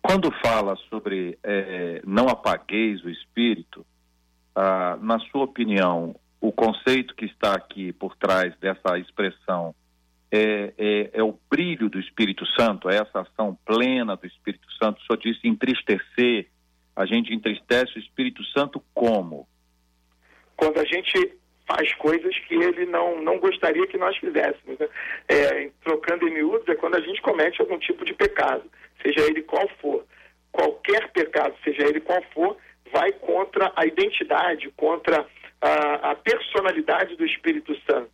Quando fala sobre é, não apagueis o Espírito, ah, na sua opinião, o conceito que está aqui por trás dessa expressão é, é, é, o brilho do Espírito Santo, é essa ação plena do Espírito Santo. Só disse entristecer. A gente entristece o Espírito Santo como?
Quando a gente faz coisas que ele não, não gostaria que nós fizéssemos. Né? É, trocando em miúdos, é quando a gente comete algum tipo de pecado, seja ele qual for. Qualquer pecado, seja ele qual for, vai contra a identidade, contra a, a personalidade do Espírito Santo.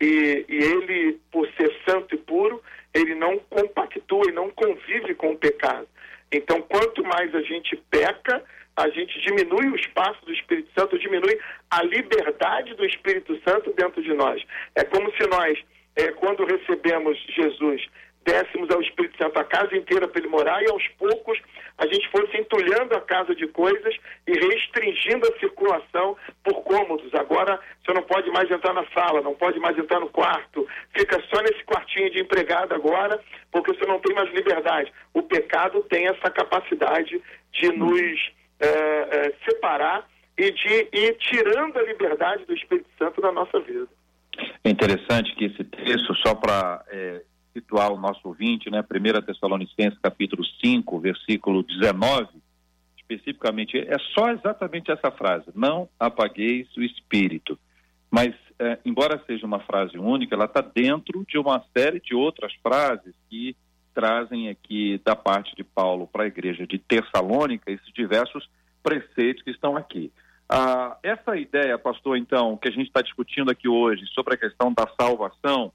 E, e, ele, por ser santo e puro, ele não compactua e não convive com o pecado. Então, quanto mais a gente peca, a gente diminui o espaço do Espírito Santo, diminui a liberdade do Espírito Santo dentro de nós. É como se nós, é, quando recebemos Jesus, dessemos ao Espírito Santo a casa inteira para ele morar e aos poucos a gente fosse entulhando a casa de coisas e restringindo a circulação por cômodos. Agora você não pode mais entrar na sala, não pode mais entrar no quarto, fica só nesse quartinho de empregado agora, porque você não tem mais liberdade. O pecado tem essa capacidade de nos é, é, separar e de ir tirando a liberdade do Espírito Santo da nossa vida.
É interessante que esse texto, só para é, situar o nosso ouvinte, né? 1 Tessalonicenses capítulo 5, versículo 19, especificamente, é só exatamente essa frase, não apagueis o espírito. Mas, é, embora seja uma frase única, ela está dentro de uma série de outras frases que trazem aqui da parte de Paulo para a igreja de Tessalônica esses diversos preceitos que estão aqui. Ah, essa ideia, pastor, então, que a gente está discutindo aqui hoje sobre a questão da salvação,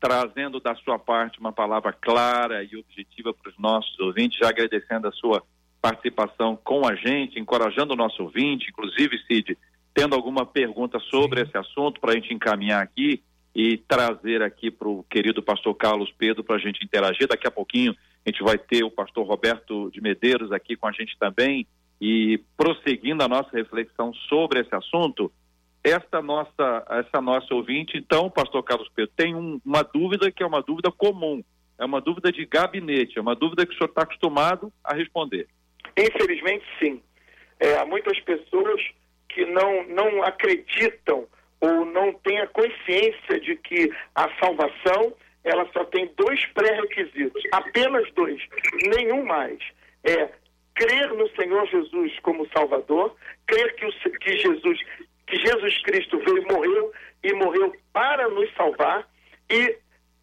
trazendo da sua parte uma palavra clara e objetiva para os nossos ouvintes, já agradecendo a sua participação com a gente, encorajando o nosso ouvinte, inclusive, Cid, tendo alguma pergunta sobre esse assunto para a gente encaminhar aqui e trazer aqui para o querido pastor Carlos Pedro para a gente interagir. Daqui a pouquinho a gente vai ter o pastor Roberto de Medeiros aqui com a gente também e prosseguindo a nossa reflexão sobre esse assunto, esta nossa, essa nossa ouvinte, então, pastor Carlos Pedro, tem um, uma dúvida que é uma dúvida comum, é uma dúvida de gabinete, é uma dúvida que o senhor está acostumado a responder.
Infelizmente, sim. É, há muitas pessoas que não, não acreditam ou não têm a consciência de que a salvação ela só tem dois pré-requisitos, apenas dois, nenhum mais. É crer no Senhor Jesus como Salvador, crer que, o, que Jesus que Jesus Cristo veio, morreu e morreu para nos salvar e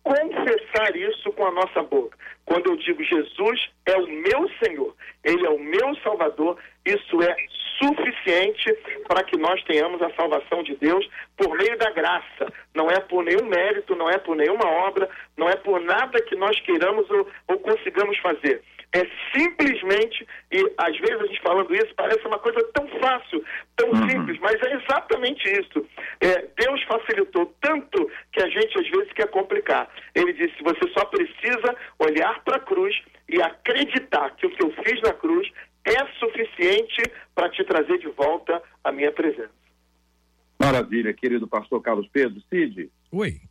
confessar isso com a nossa boca. Quando eu digo Jesus é o meu Senhor, Ele é o meu Salvador, isso é suficiente para que nós tenhamos a salvação de Deus por meio da graça. Não é por nenhum mérito, não é por nenhuma obra, não é por nada que nós queiramos ou, ou consigamos fazer. É simplesmente, e às vezes a gente falando isso parece uma coisa tão fácil, tão uhum. simples, mas é exatamente isso. É, Deus facilitou tanto que a gente às vezes quer complicar. Ele disse: você só precisa olhar para a cruz e acreditar que o que eu fiz na cruz é suficiente para te trazer de volta a minha presença.
Maravilha, querido pastor Carlos Pedro. Cid.
Oi.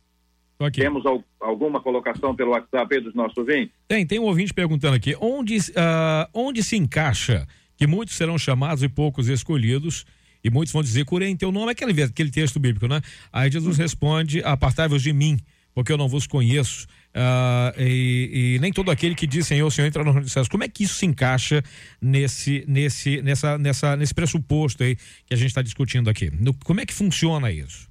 Aqui. Temos al alguma colocação pelo WhatsApp dos nossos ouvintes?
Tem, tem um ouvinte perguntando aqui, onde, uh, onde se encaixa que muitos serão chamados e poucos escolhidos, e muitos vão dizer, curei em teu nome, aquele, aquele texto bíblico, né? Aí Jesus responde, apartai-vos de mim, porque eu não vos conheço. Uh, e, e, nem todo aquele que diz Senhor, Senhor entra no reino dos céus. Como é que isso se encaixa nesse, nesse, nessa, nessa, nesse pressuposto aí que a gente está discutindo aqui? No, como é que funciona isso?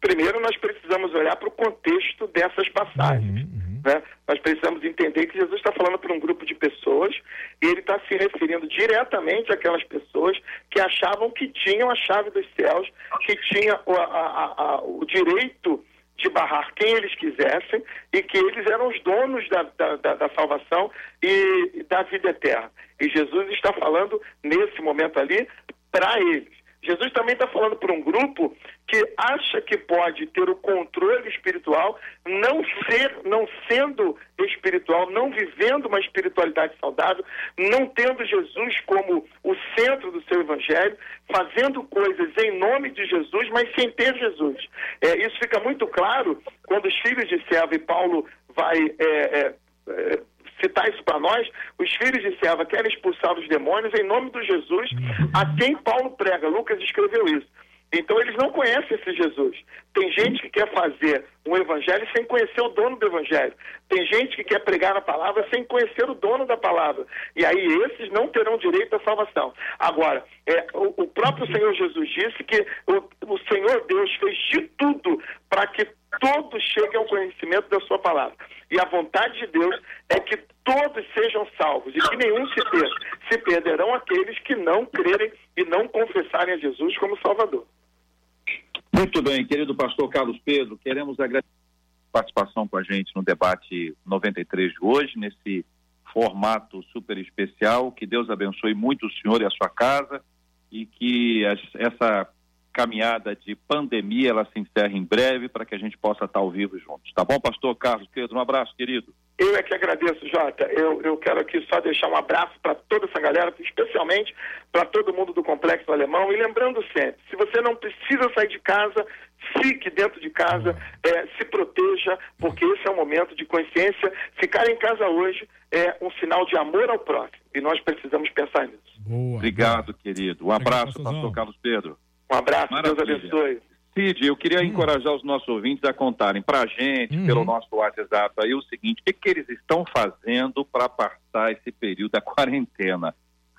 Primeiro, nós precisamos olhar para o contexto dessas passagens. Uhum, uhum. Né? Nós precisamos entender que Jesus está falando para um grupo de pessoas e ele está se referindo diretamente àquelas pessoas que achavam que tinham a chave dos céus, que tinham o, a, a, o direito de barrar quem eles quisessem e que eles eram os donos da, da, da, salvação e da vida eterna. E Jesus está falando nesse momento ali para eles. Jesus também está falando para um grupo que acha que pode ter o controle espiritual, não ser, não sendo espiritual, não vivendo uma espiritualidade saudável, não tendo Jesus como o centro do seu evangelho, fazendo coisas em nome de Jesus, mas sem ter Jesus. É, isso fica muito claro quando os filhos de Serva e Paulo vai é, é, é citar isso para nós, os filhos de serva querem expulsar os demônios em nome do Jesus a quem Paulo prega. Lucas escreveu isso. Então eles não conhecem esse Jesus. Tem gente que quer fazer um evangelho sem conhecer o dono do evangelho. Tem gente que quer pregar a palavra sem conhecer o dono da palavra. E aí esses não terão direito à salvação. Agora, é, o, o próprio Senhor Jesus disse que o, o Senhor Deus fez de tudo para que todos cheguem ao conhecimento da sua palavra. E a vontade de Deus é que todos sejam salvos e que nenhum se perca. Se perderão aqueles que não crerem e não confessarem a Jesus como Salvador.
Muito bem, querido pastor Carlos Pedro, queremos agradecer a participação com a gente no debate 93 de hoje, nesse formato super especial. Que Deus abençoe muito o senhor e a sua casa e que essa caminhada de pandemia ela se encerre em breve para que a gente possa estar ao vivo juntos. Tá bom, pastor Carlos Pedro? Um abraço, querido.
Eu é que agradeço, Jota. Eu, eu quero aqui só deixar um abraço para toda essa galera, especialmente para todo mundo do Complexo Alemão. E lembrando sempre, se você não precisa sair de casa, fique dentro de casa, é, se proteja, porque esse é o momento de consciência. Ficar em casa hoje é um sinal de amor ao próximo e nós precisamos pensar nisso.
Boa, Obrigado, boa. querido. Um abraço, pastor Carlos Pedro.
Um abraço, Maravilha. Deus abençoe.
Cid, eu queria hum. encorajar os nossos ouvintes a contarem para a gente, uhum. pelo nosso WhatsApp, aí o seguinte: o que, que eles estão fazendo para passar esse período da quarentena?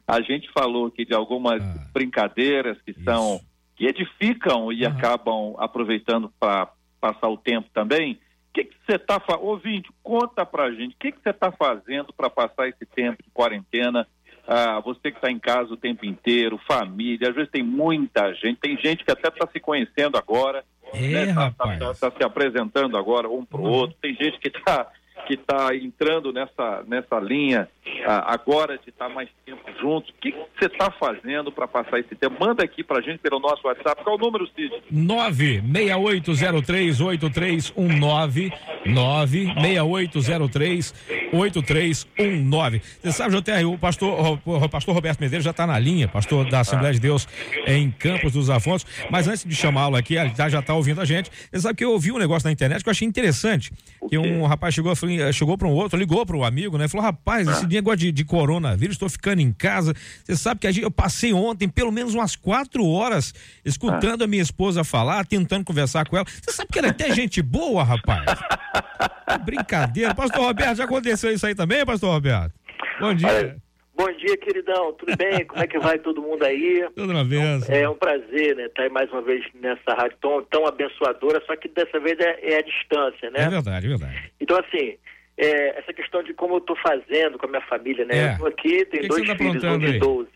A gente falou aqui de algumas ah, brincadeiras que isso. são que edificam e uhum. acabam aproveitando para passar o tempo também. O que você está fazendo? Ouvinte, conta para a gente, o que você está fazendo para passar esse tempo de quarentena ah, você que está em casa o tempo inteiro, família, às vezes tem muita gente, tem gente que até está se conhecendo agora,
é,
né? tá, tá, tá, se apresentando agora um para o uhum. outro, tem gente que está que está entrando nessa, nessa linha ah, agora de estar tá mais tempo juntos. O que você está fazendo para passar esse tempo? Manda aqui para a gente pelo nosso WhatsApp. Qual é o número, Cid?
968038319. 968038319. Você sabe, JR, o pastor, o pastor Roberto Medeiros já está na linha, pastor da Assembleia de Deus em Campos dos Afonsos. Mas antes de chamá-lo aqui, ele já está ouvindo a gente. Você sabe que eu ouvi um negócio na internet que eu achei interessante. Que um rapaz chegou e falou chegou para um outro, ligou para o um amigo, né? Falou, rapaz, esse ah. negócio de, de coronavírus, estou ficando em casa. Você sabe que gente, eu passei ontem pelo menos umas quatro horas escutando ah. a minha esposa falar, tentando conversar com ela. Você sabe que ela é até gente boa, rapaz. Brincadeira. Pastor Roberto, já aconteceu isso aí também, pastor Roberto? Bom dia.
Olha,
Bom dia, queridão. Tudo bem? Como é que vai todo mundo aí?
Tudo na vez.
É um prazer, né? Estar tá aí mais uma vez nessa rádio tão, tão abençoadora, só que dessa vez é, é a distância, né?
É verdade, é verdade.
Então, assim, é, essa questão de como eu estou fazendo com a minha família, né? É. Eu tô aqui, tenho que dois que tá filhos, um de 12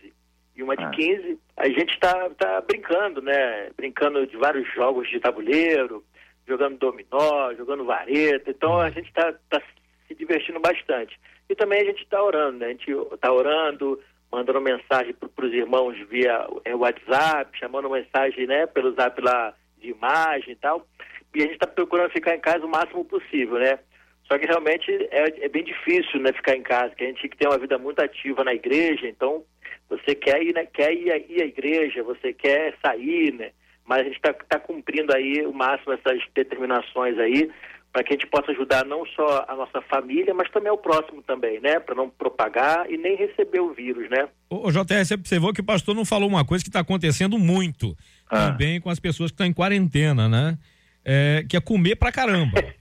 e uma de ah. 15. A gente está tá brincando, né? Brincando de vários jogos de tabuleiro, jogando dominó, jogando vareta. Então, a gente está tá se divertindo bastante. E também a gente está orando, né? A gente está orando, mandando mensagem para os irmãos via é, WhatsApp, chamando mensagem né, pelo zap lá de imagem e tal. E a gente está procurando ficar em casa o máximo possível, né? Só que realmente é, é, bem difícil né, ficar em casa, que a gente tem uma vida muito ativa na igreja, então você quer ir, né, quer ir, ir à igreja, você quer sair, né? Mas a gente está tá cumprindo aí o máximo essas determinações aí, para que a gente possa ajudar não só a nossa família, mas também o próximo também, né? Para não propagar e nem receber o vírus, né?
O, o JR, você observou que o pastor não falou uma coisa que está acontecendo muito ah. também com as pessoas que estão em quarentena, né? É, que é comer pra caramba.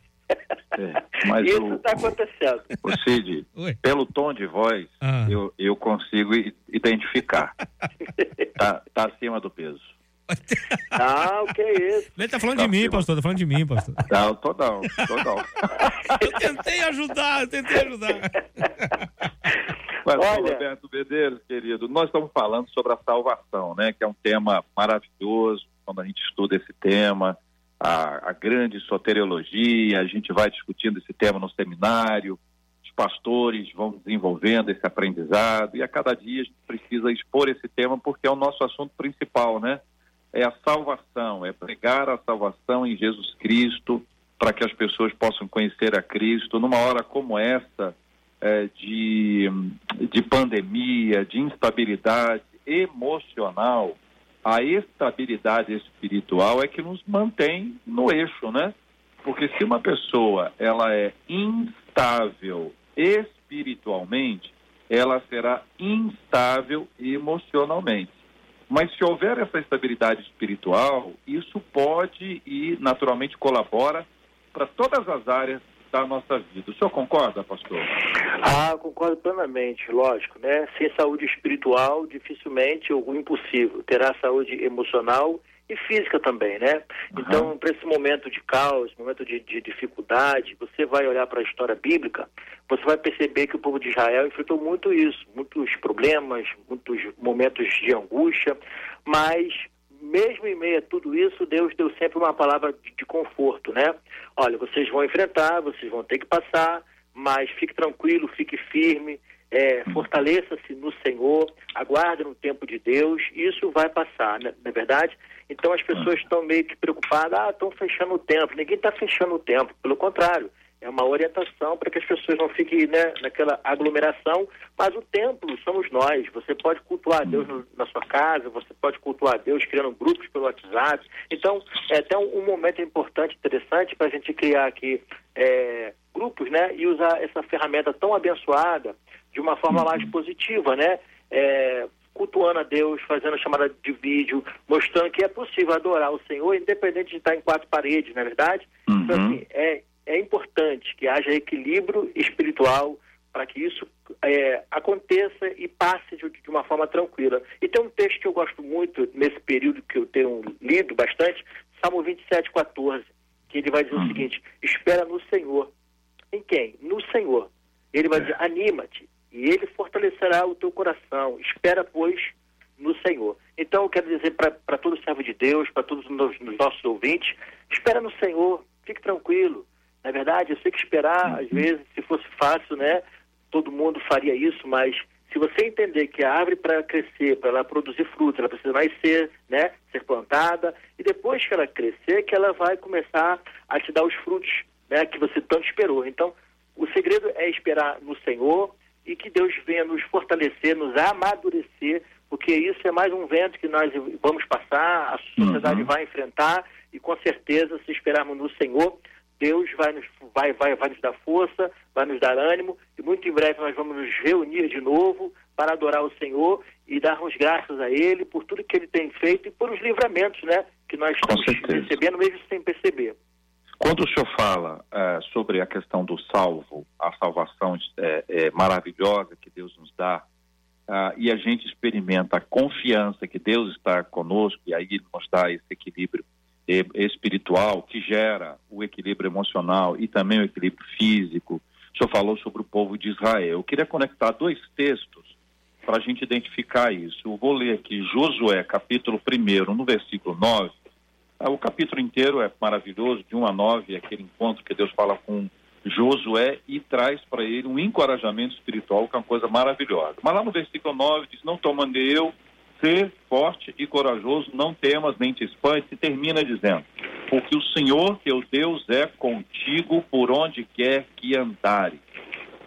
É, mas Isso está acontecendo.
O Cid, Oi? pelo tom de voz, ah. eu, eu consigo identificar. tá, tá acima do peso.
Ah, o que é isso?
Ele tá falando tá de mim, pastor, tá falando de mim, pastor.
Não, tô não, tô não.
eu tentei ajudar, eu tentei ajudar.
Pastor Olha... Roberto Medeiros, querido, nós estamos falando sobre a salvação, né? Que é um tema maravilhoso, quando a gente estuda esse tema, a, a grande soteriologia, a gente vai discutindo esse tema no seminário, os pastores vão desenvolvendo esse aprendizado, e a cada dia a gente precisa expor esse tema porque é o nosso assunto principal, né? É a salvação, é pregar a salvação em Jesus Cristo para que as pessoas possam conhecer a Cristo numa hora como essa é, de, de pandemia, de instabilidade emocional. A estabilidade espiritual é que nos mantém no eixo, né? Porque se uma pessoa ela é instável espiritualmente, ela será instável emocionalmente. Mas se houver essa estabilidade espiritual, isso pode e naturalmente colabora para todas as áreas da nossa vida. O senhor concorda, pastor?
Ah, concordo plenamente, lógico, né? Sem saúde espiritual, dificilmente ou impossível. Terá saúde emocional e física também, né? Uhum. Então, para esse momento de caos, momento de, de dificuldade, você vai olhar para a história bíblica, você vai perceber que o povo de Israel enfrentou muito isso, muitos problemas, muitos momentos de angústia, mas mesmo em meio a tudo isso, Deus deu sempre uma palavra de, de conforto, né? Olha, vocês vão enfrentar, vocês vão ter que passar, mas fique tranquilo, fique firme, é, fortaleça-se no Senhor, aguarde no tempo de Deus, isso vai passar, né? não é verdade? Então as pessoas estão meio que preocupadas, ah, estão fechando o tempo. Ninguém está fechando o tempo, pelo contrário, é uma orientação para que as pessoas não fiquem né, naquela aglomeração, mas o templo somos nós. Você pode cultuar Deus no, na sua casa, você pode cultuar Deus criando grupos pelo WhatsApp. Então, é até um, um momento importante, interessante, para a gente criar aqui é, grupos né, e usar essa ferramenta tão abençoada de uma forma mais positiva, né? É, cultuando a Deus, fazendo chamada de vídeo, mostrando que é possível adorar o Senhor, independente de estar em quatro paredes, não é verdade? Então, uhum. Então, assim, é, é importante que haja equilíbrio espiritual para que isso é, aconteça e passe de, de, uma forma tranquila. E tem um texto que eu gosto muito, nesse período que eu tenho lido bastante, Salmo 27, 14, que ele vai dizer uhum. o seguinte, espera no Senhor. Em quem? No Senhor. Ele vai dizer, anima-te, e ele fortalecerá o teu coração. Espera, pois, no Senhor. Então, eu quero dizer para todo servo de Deus, para todos os nossos ouvintes, espera no Senhor, fique tranquilo. Na verdade, eu sei que esperar, às vezes, se fosse fácil, né, todo mundo faria isso, mas se você entender que a árvore para crescer, para ela produzir frutos, ela precisa nascer, né, ser plantada, e depois que ela crescer, que ela vai começar a te dar os frutos, né, que você tanto esperou. Então, o segredo é esperar no Senhor, e que Deus venha nos fortalecer, nos amadurecer, porque isso é mais um vento que nós vamos passar, a sociedade uhum. vai enfrentar e com certeza, se esperarmos no Senhor, Deus vai nos, vai, vai, vai nos dar força, vai nos dar ânimo e muito em breve nós vamos nos reunir de novo para adorar o Senhor e darmos graças a Ele por tudo que Ele tem feito e por os livramentos né, que nós estamos recebendo mesmo sem perceber.
Quando o senhor fala é, sobre a questão do salvo, a salvação é, é, maravilhosa que Deus nos dá, ah, e a gente experimenta a confiança que Deus está conosco, e aí nos dá esse equilíbrio espiritual que gera o equilíbrio emocional e também o equilíbrio físico. O senhor falou sobre o povo de Israel. Eu queria conectar dois textos para a gente identificar isso. Eu vou ler aqui Josué, capítulo 1, no versículo 9. Ah, o capítulo inteiro é maravilhoso, de 1 a 9, aquele encontro que Deus fala com Josué e traz para ele um encorajamento espiritual, que é uma coisa maravilhosa. Mas lá no versículo 9 diz: Não tomando eu ser forte e corajoso, não temas nem te espantes, e termina dizendo: Porque o Senhor teu Deus é contigo por onde quer que andares.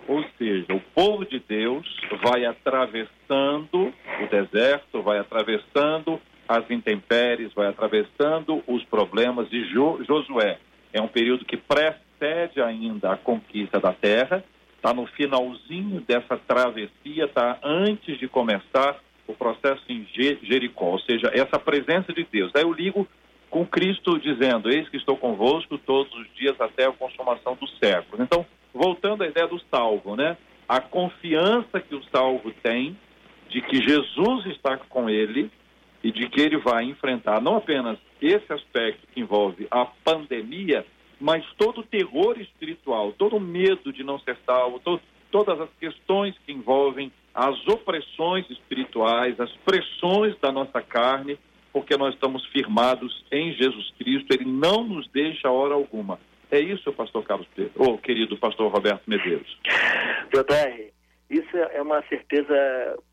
Ou seja, o povo de Deus vai atravessando o deserto, vai atravessando as intempéries, vai atravessando os problemas de jo Josué. É um período que precede ainda a conquista da terra, está no finalzinho dessa travessia, está antes de começar o processo em Jericó, ou seja, essa presença de Deus. Aí eu ligo com Cristo dizendo: Eis que estou convosco todos os dias até a consumação dos séculos. Então, voltando à ideia do salvo, né? A confiança que o salvo tem de que Jesus está com ele e de que ele vai enfrentar não apenas esse aspecto que envolve a pandemia, mas todo o terror espiritual, todo o medo de não ser salvo, to todas as questões que envolvem as opressões espirituais, as pressões da nossa carne, porque nós estamos firmados em Jesus Cristo, ele não nos deixa hora alguma. É isso, pastor Carlos Pedro, ou querido pastor Roberto Medeiros.
JR, isso é uma certeza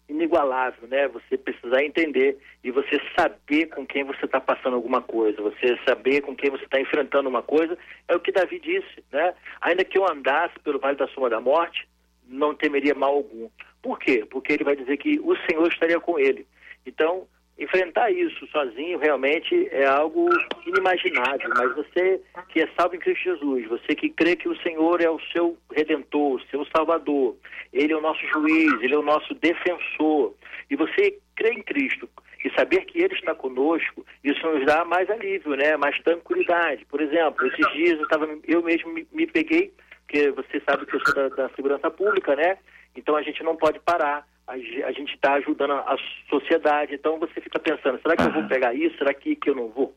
inigualável, né? Você precisar entender e você saber com quem você está passando alguma coisa, você saber com quem você está enfrentando uma coisa, é o que Davi disse, né? Ainda que eu andasse pelo vale da sombra da morte, não temeria mal algum. Por quê? Porque ele vai dizer que o Senhor estaria com ele. Então, enfrentar isso sozinho realmente é algo inimaginável, mas você que é salvo em Cristo Jesus, você que crê que o Senhor é o seu redentor, seu salvador, ele é o nosso juiz, ele é o nosso defensor, e você crê em Cristo e saber que ele está conosco, isso nos dá mais alívio, né? Mais tranquilidade. Por exemplo, esses dias eu tava, eu mesmo me, me peguei, porque você sabe que eu sou da, da segurança pública, né? Então a gente não pode parar a, gente está ajudando a, sociedade. Então você fica pensando, será que eu vou pegar isso? Será que, que eu não vou?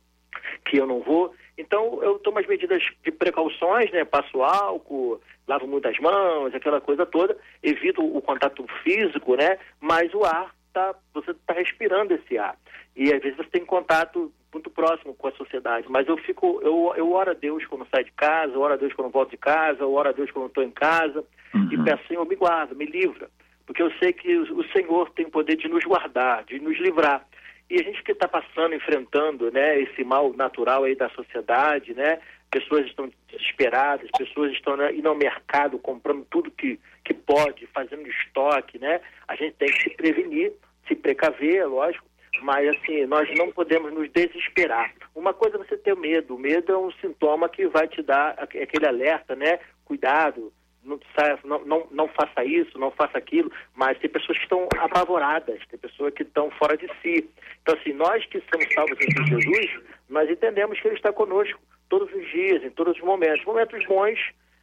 Que eu não vou? Então eu tomo as medidas de precauções, né? Passo álcool, lavo muitas mãos, aquela coisa toda, evito o contato físico, né? Mas o ar tá, você está respirando esse ar. E às vezes você tem contato muito próximo com a sociedade. Mas eu fico, eu, eu oro a Deus quando saio de casa, eu oro a Deus quando volto de casa, eu oro a Deus quando estou em casa, uhum. e peço, Senhor, me guarda, me livra porque eu sei que o Senhor tem o poder de nos guardar, de nos livrar. E a gente que está passando, enfrentando né, esse mal natural aí da sociedade, né? Pessoas estão desesperadas, pessoas estão né, indo ao mercado comprando tudo que, que pode, fazendo estoque, né? A gente tem que se prevenir, se precaver, é lógico, mas assim, nós não podemos nos desesperar. Uma coisa é você ter medo, o medo é um sintoma que vai te dar aquele alerta, né? Cuidado, não, não, não, faça isso, não faça aquilo, mas tem pessoas que estão apavoradas, tem pessoas que estão fora de si. Então, assim, nós que somos salvos em Jesus, nós entendemos que Ele está conosco todos os dias, em todos os momentos, momentos bons,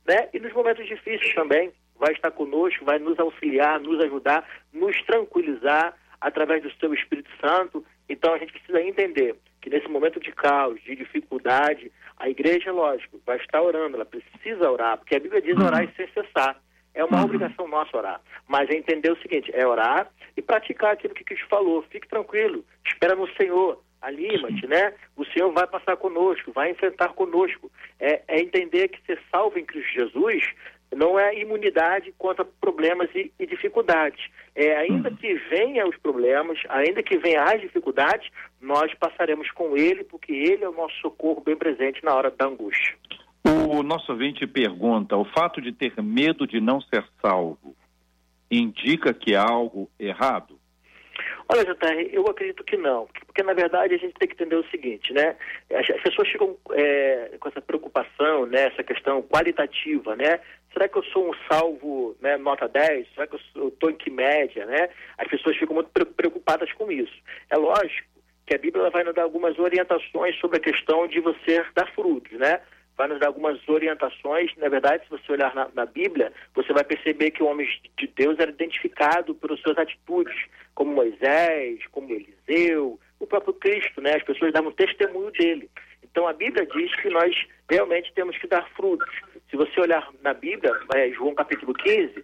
né? E nos momentos difíceis também. Vai estar conosco, vai nos auxiliar, nos ajudar, nos tranquilizar através do seu Espírito Santo. Então, a gente precisa entender que nesse momento de caos, de dificuldade, a igreja, lógico, vai estar orando, ela precisa orar, porque a Bíblia diz uhum. orar e sem cessar. É uma uhum. obrigação nossa orar. Mas é entender o seguinte, é orar e praticar aquilo que Cristo falou. Fique tranquilo, espera no Senhor, anima-te, né? O Senhor vai passar conosco, vai enfrentar conosco. É, é entender que ser salvo em Cristo Jesus não é imunidade contra problemas e, e dificuldades. É, ainda uhum. que venham os problemas, ainda que venham as dificuldades, nós passaremos com Ele, porque Ele é o nosso socorro bem presente na hora da angústia.
O nosso ouvinte pergunta: o fato de ter medo de não ser salvo indica que há algo errado?
Olha, JR, eu acredito que não, porque na verdade a gente tem que entender o seguinte, né? As, pessoas ficam é, com essa preocupação, né? Essa questão qualitativa, né? Será que eu sou um salvo, né, nota 10? Será que eu estou em que média, né? As pessoas ficam muito preocupadas com isso. É lógico que a Bíblia vai nos dar algumas orientações sobre a questão de você dar frutos, né? vai nos dar algumas orientações. Na verdade, se você olhar na, na, Bíblia, você vai perceber que o homem de Deus era identificado pelas suas atitudes, como Moisés, como Eliseu, o próprio Cristo, né? As pessoas davam testemunho dele. Então a Bíblia diz que nós realmente temos que dar frutos. Se você olhar na Bíblia, é, João capítulo 15,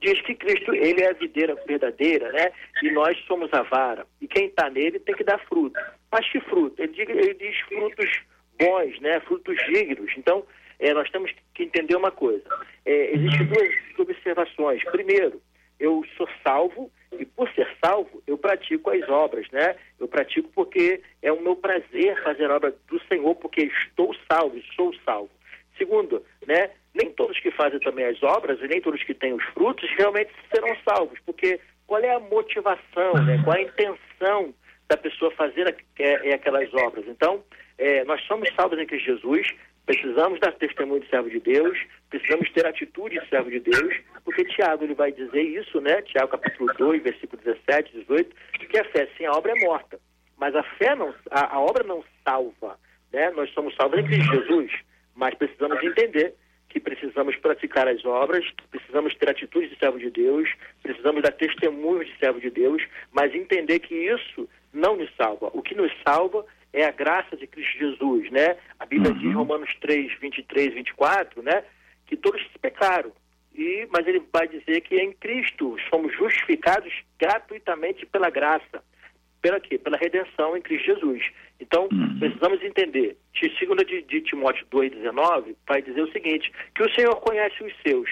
diz que Cristo ele é a videira verdadeira, né? E nós somos a vara. E quem está nele tem que dar fruto. Mas que fruto? Ele diz, ele diz frutos bons, né? Frutos dignos. Então, é, nós temos que entender uma coisa. É, Existem duas observações. Primeiro, eu sou salvo e por ser salvo, eu pratico as obras, né? Eu pratico porque é o meu prazer fazer a obra do Senhor, porque estou salvo, sou salvo. Segundo, né? Nem todos que fazem também as obras e nem todos que têm os frutos realmente serão salvos, porque qual é a motivação, né? Qual é a intenção da pessoa fazer é, é aquelas obras? Então, é, nós somos salvos em Cristo Jesus, precisamos dar testemunho de servo de Deus, precisamos ter atitude de servo de Deus, porque Tiago ele vai dizer isso, né? Tiago capítulo 2, versículo 17, 18, que a fé sem a obra é morta. Mas a fé não, a, a obra não salva, né? Nós somos salvos em Cristo Jesus, mas precisamos entender que precisamos praticar as obras, precisamos ter atitude de servo de Deus, precisamos dar testemunho de servo de Deus, mas entender que isso não nos salva. O que nos salva é a graça de Cristo Jesus, né? A Bíblia uhum. diz, Romanos 3, 23, 24, né? Que todos pecaram. E, mas ele vai dizer que em Cristo somos justificados gratuitamente pela graça. Pela quê? Pela redenção em Cristo Jesus. Então, uhum. precisamos entender. Segunda de, de Timóteo 2,19 vai dizer o seguinte, que o Senhor conhece os seus.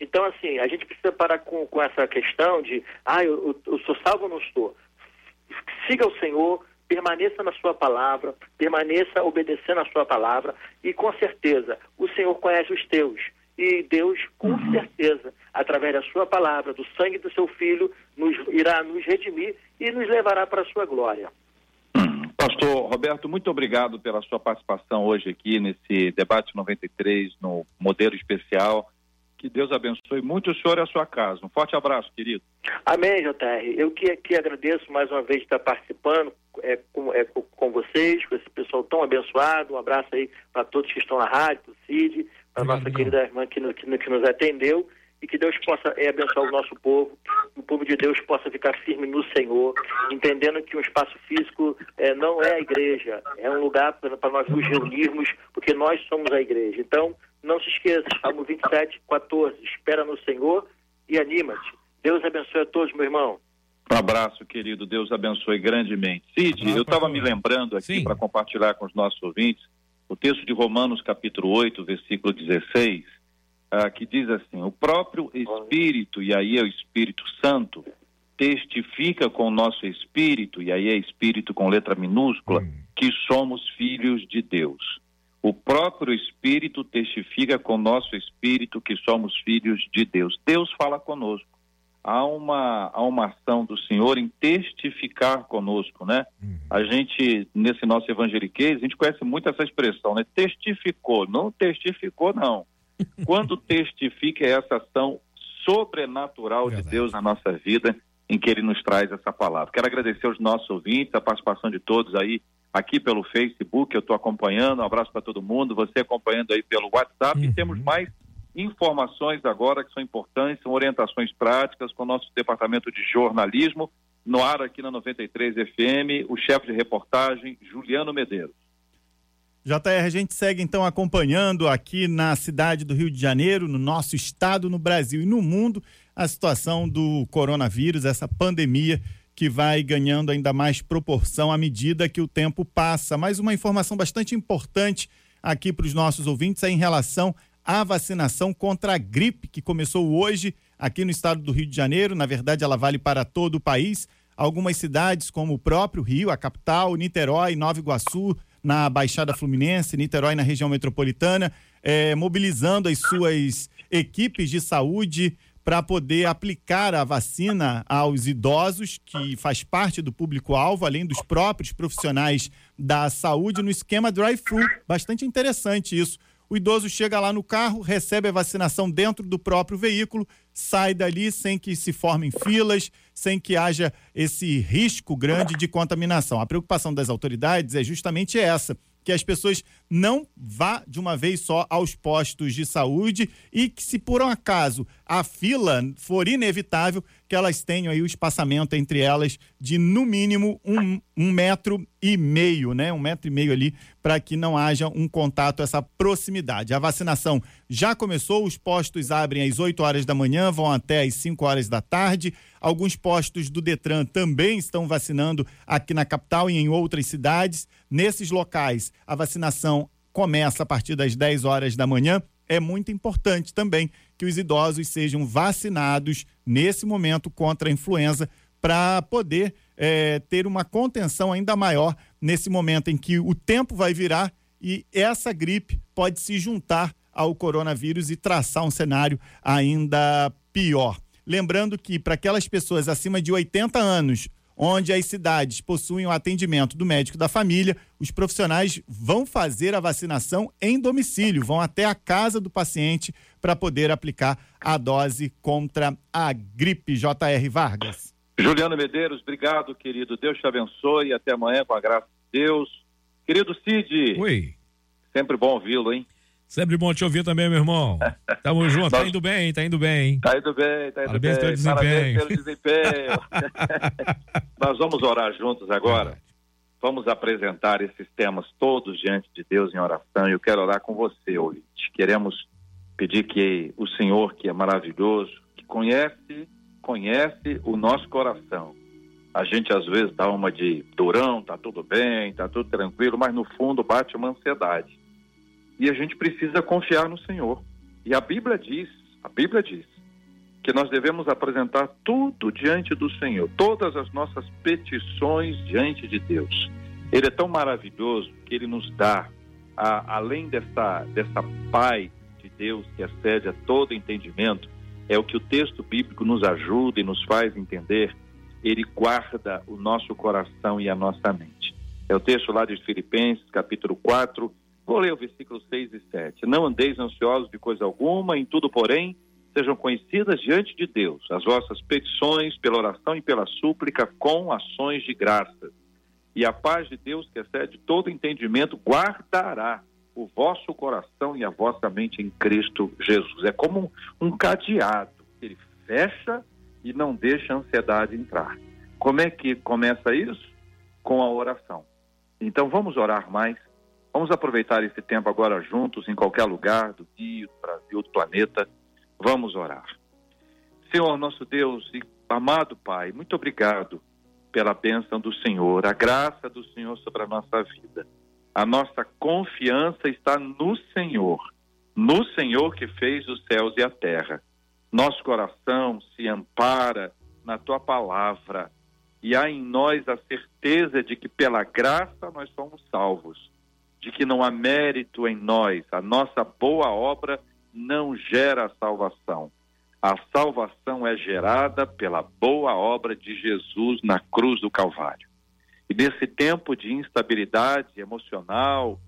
Então, assim, a gente precisa parar com, com essa questão de, ah, eu, eu, eu sou salvo ou não estou? Siga o Senhor, permaneça na sua palavra, permaneça obedecendo a sua palavra e com certeza o Senhor conhece os teus. E Deus, com uhum. certeza, através da sua palavra, do sangue do seu filho, nos irá nos redimir e nos levará para a sua glória.
Pastor Roberto, muito obrigado pela sua participação hoje aqui nesse debate 93 no modelo especial. Que Deus abençoe muito o senhor e a sua casa. Um forte abraço, querido.
Amém, JR. Eu que, que agradeço mais uma vez estar participando é, com, é, com vocês, com esse pessoal tão abençoado. Um abraço aí para todos que estão na rádio, para o Cid, para a nossa querida irmã que, que, que nos atendeu e que Deus possa é, abençoar o nosso povo, o povo de Deus possa ficar firme no Senhor, entendendo que um espaço físico é, não é a igreja, é um lugar para nós nos reunirmos, porque nós somos a igreja. Então, não se esqueça, Salmo 27, 14, espera no Senhor e anima-te. Deus abençoe a todos, meu irmão.
Um abraço, querido. Deus abençoe grandemente. Cid, eu estava me lembrando aqui para compartilhar com os nossos ouvintes o texto de Romanos, capítulo 8, versículo 16 ah, que diz assim: o próprio Espírito, e aí é o Espírito Santo, testifica com o nosso espírito, e aí é espírito com letra minúscula, hum. que somos filhos de Deus. O próprio Espírito testifica com o nosso espírito que somos filhos de Deus. Deus fala conosco. Há uma, há uma ação do Senhor em testificar conosco, né? Uhum. A gente, nesse nosso evangeliquez, a gente conhece muito essa expressão, né? Testificou. Não testificou, não quando testifica essa ação sobrenatural Verdade. de Deus na nossa vida, em que ele nos traz essa palavra. Quero agradecer aos nossos ouvintes, a participação de todos aí aqui pelo Facebook, eu estou acompanhando, um abraço para todo mundo, você acompanhando aí pelo WhatsApp, uhum. e temos mais informações agora que são importantes, são orientações práticas com o nosso departamento de jornalismo, no ar aqui na 93 FM, o chefe de reportagem, Juliano Medeiros.
JR, a gente segue então acompanhando aqui na cidade do Rio de Janeiro, no nosso estado, no Brasil e no mundo, a situação do coronavírus, essa pandemia que vai ganhando ainda mais proporção à medida que o tempo passa. Mais uma informação bastante importante aqui para os nossos ouvintes é em relação à vacinação contra a gripe, que começou hoje aqui no estado do Rio de Janeiro. Na verdade, ela vale para todo o país. Algumas cidades, como o próprio Rio, a capital, Niterói, Nova Iguaçu, na Baixada Fluminense, Niterói na região metropolitana, é, mobilizando as suas equipes de saúde para poder aplicar a vacina aos idosos, que faz parte do público-alvo, além dos próprios profissionais da saúde, no esquema drive-thru. Bastante interessante isso. O idoso chega lá no carro, recebe a vacinação dentro do próprio veículo, sai dali sem que se formem filas, sem que haja esse risco grande de contaminação. A preocupação das autoridades é justamente essa, que as pessoas não vá de uma vez só aos postos de saúde e que se por um acaso a fila for inevitável, que elas tenham aí o espaçamento entre elas de no mínimo um, um metro e meio, né? Um metro e meio ali para que não haja um contato, essa proximidade. A vacinação já começou, os postos abrem às 8 horas da manhã, vão até às 5 horas da tarde. Alguns postos do Detran também estão vacinando aqui na capital e em outras cidades. Nesses locais, a vacinação começa a partir das 10 horas da manhã. É muito importante também que os idosos sejam vacinados nesse momento contra a influenza para poder é, ter uma contenção ainda maior nesse momento em que o tempo vai virar e essa gripe pode se juntar ao coronavírus e traçar um cenário ainda pior. Lembrando que para aquelas pessoas acima de 80 anos, onde as cidades possuem o atendimento do médico da família, os profissionais vão fazer a vacinação em domicílio, vão até a casa do paciente para poder aplicar a dose contra a gripe. J.R. Vargas.
Juliano Medeiros, obrigado, querido. Deus te abençoe. Até amanhã, com a graça de Deus. Querido Cid.
Oi.
Sempre bom ouvi-lo, hein?
Sempre bom te ouvir também, meu irmão. Tamo junto, tá indo bem, tá indo bem.
Tá indo bem, tá indo
Parabéns
bem.
Pelo desempenho.
Parabéns pelo desempenho. Nós vamos orar juntos agora. Vamos apresentar esses temas todos diante de Deus em oração. E eu quero orar com você, ouvinte. Queremos pedir que o Senhor, que é maravilhoso, que conhece, conhece o nosso coração. A gente às vezes dá uma de durão, tá tudo bem, tá tudo tranquilo, mas no fundo bate uma ansiedade e a gente precisa confiar no Senhor. E a Bíblia diz, a Bíblia diz, que nós devemos apresentar tudo diante do Senhor, todas as nossas petições diante de Deus. Ele é tão maravilhoso que ele nos dá, a, além dessa, dessa paz de Deus que excede a todo entendimento, é o que o texto bíblico nos ajuda e nos faz entender. Ele guarda o nosso coração e a nossa mente. É o texto lá de Filipenses, capítulo 4, Vou ler o versículo 6 e 7. Não andeis ansiosos de coisa alguma, em tudo, porém, sejam conhecidas diante de Deus as vossas petições pela oração e pela súplica com ações de graças. E a paz de Deus, que excede todo entendimento, guardará o vosso coração e a vossa mente em Cristo Jesus. É como um, cadeado, ele fecha e não deixa a ansiedade entrar. Como é que começa isso? Com a oração. Então vamos orar mais Vamos aproveitar esse tempo agora juntos, em qualquer lugar do Rio, do Brasil, do planeta. Vamos orar. Senhor, nosso Deus e amado Pai, muito obrigado pela bênção do Senhor, a graça do Senhor sobre a nossa vida. A nossa confiança está no Senhor, no Senhor que fez os céus e a terra. Nosso coração se ampara na tua palavra e há em nós a certeza de que pela graça nós somos salvos de que não há mérito em nós, a nossa boa obra não gera salvação. A salvação é gerada pela boa obra de Jesus na cruz do Calvário. E nesse tempo de instabilidade emocional,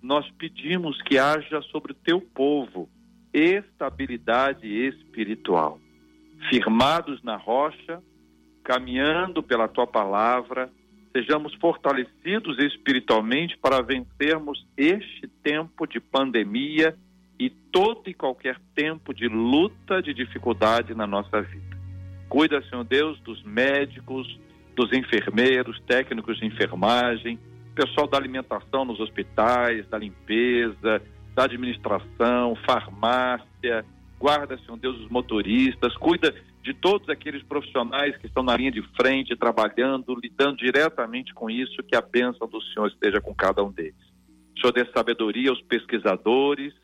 nós pedimos que haja sobre o teu povo estabilidade espiritual. Firmados na rocha, caminhando pela tua palavra, sejamos fortalecidos espiritualmente para vencermos este tempo de pandemia e todo e qualquer tempo de luta, de dificuldade na nossa vida. Cuida, Senhor Deus, dos médicos, dos enfermeiros, técnicos de enfermagem, pessoal da alimentação nos hospitais, da limpeza, da administração, farmácia. Guarda, Senhor Deus, os motoristas. Cuida de todos aqueles profissionais que estão na linha de frente, trabalhando, lidando diretamente com isso, que a bênção do Senhor esteja com cada um deles. O Senhor dê sabedoria aos pesquisadores,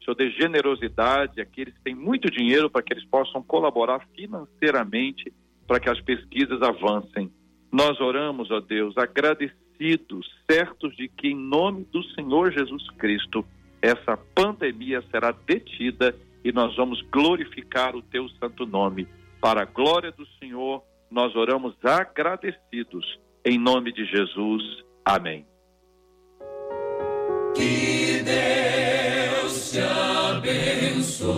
o Senhor dê generosidade àqueles que têm muito dinheiro para que eles possam colaborar financeiramente para que as pesquisas avancem. Nós oramos, ó Deus, agradecidos, certos de que, em nome do Senhor Jesus Cristo, essa pandemia será detida e nós vamos glorificar o teu santo nome para a glória do Senhor, nós oramos agradecidos. Em nome de Jesus. Amém.
Que Deus te abençoe.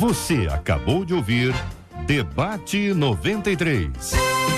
Você acabou de ouvir Debate 93.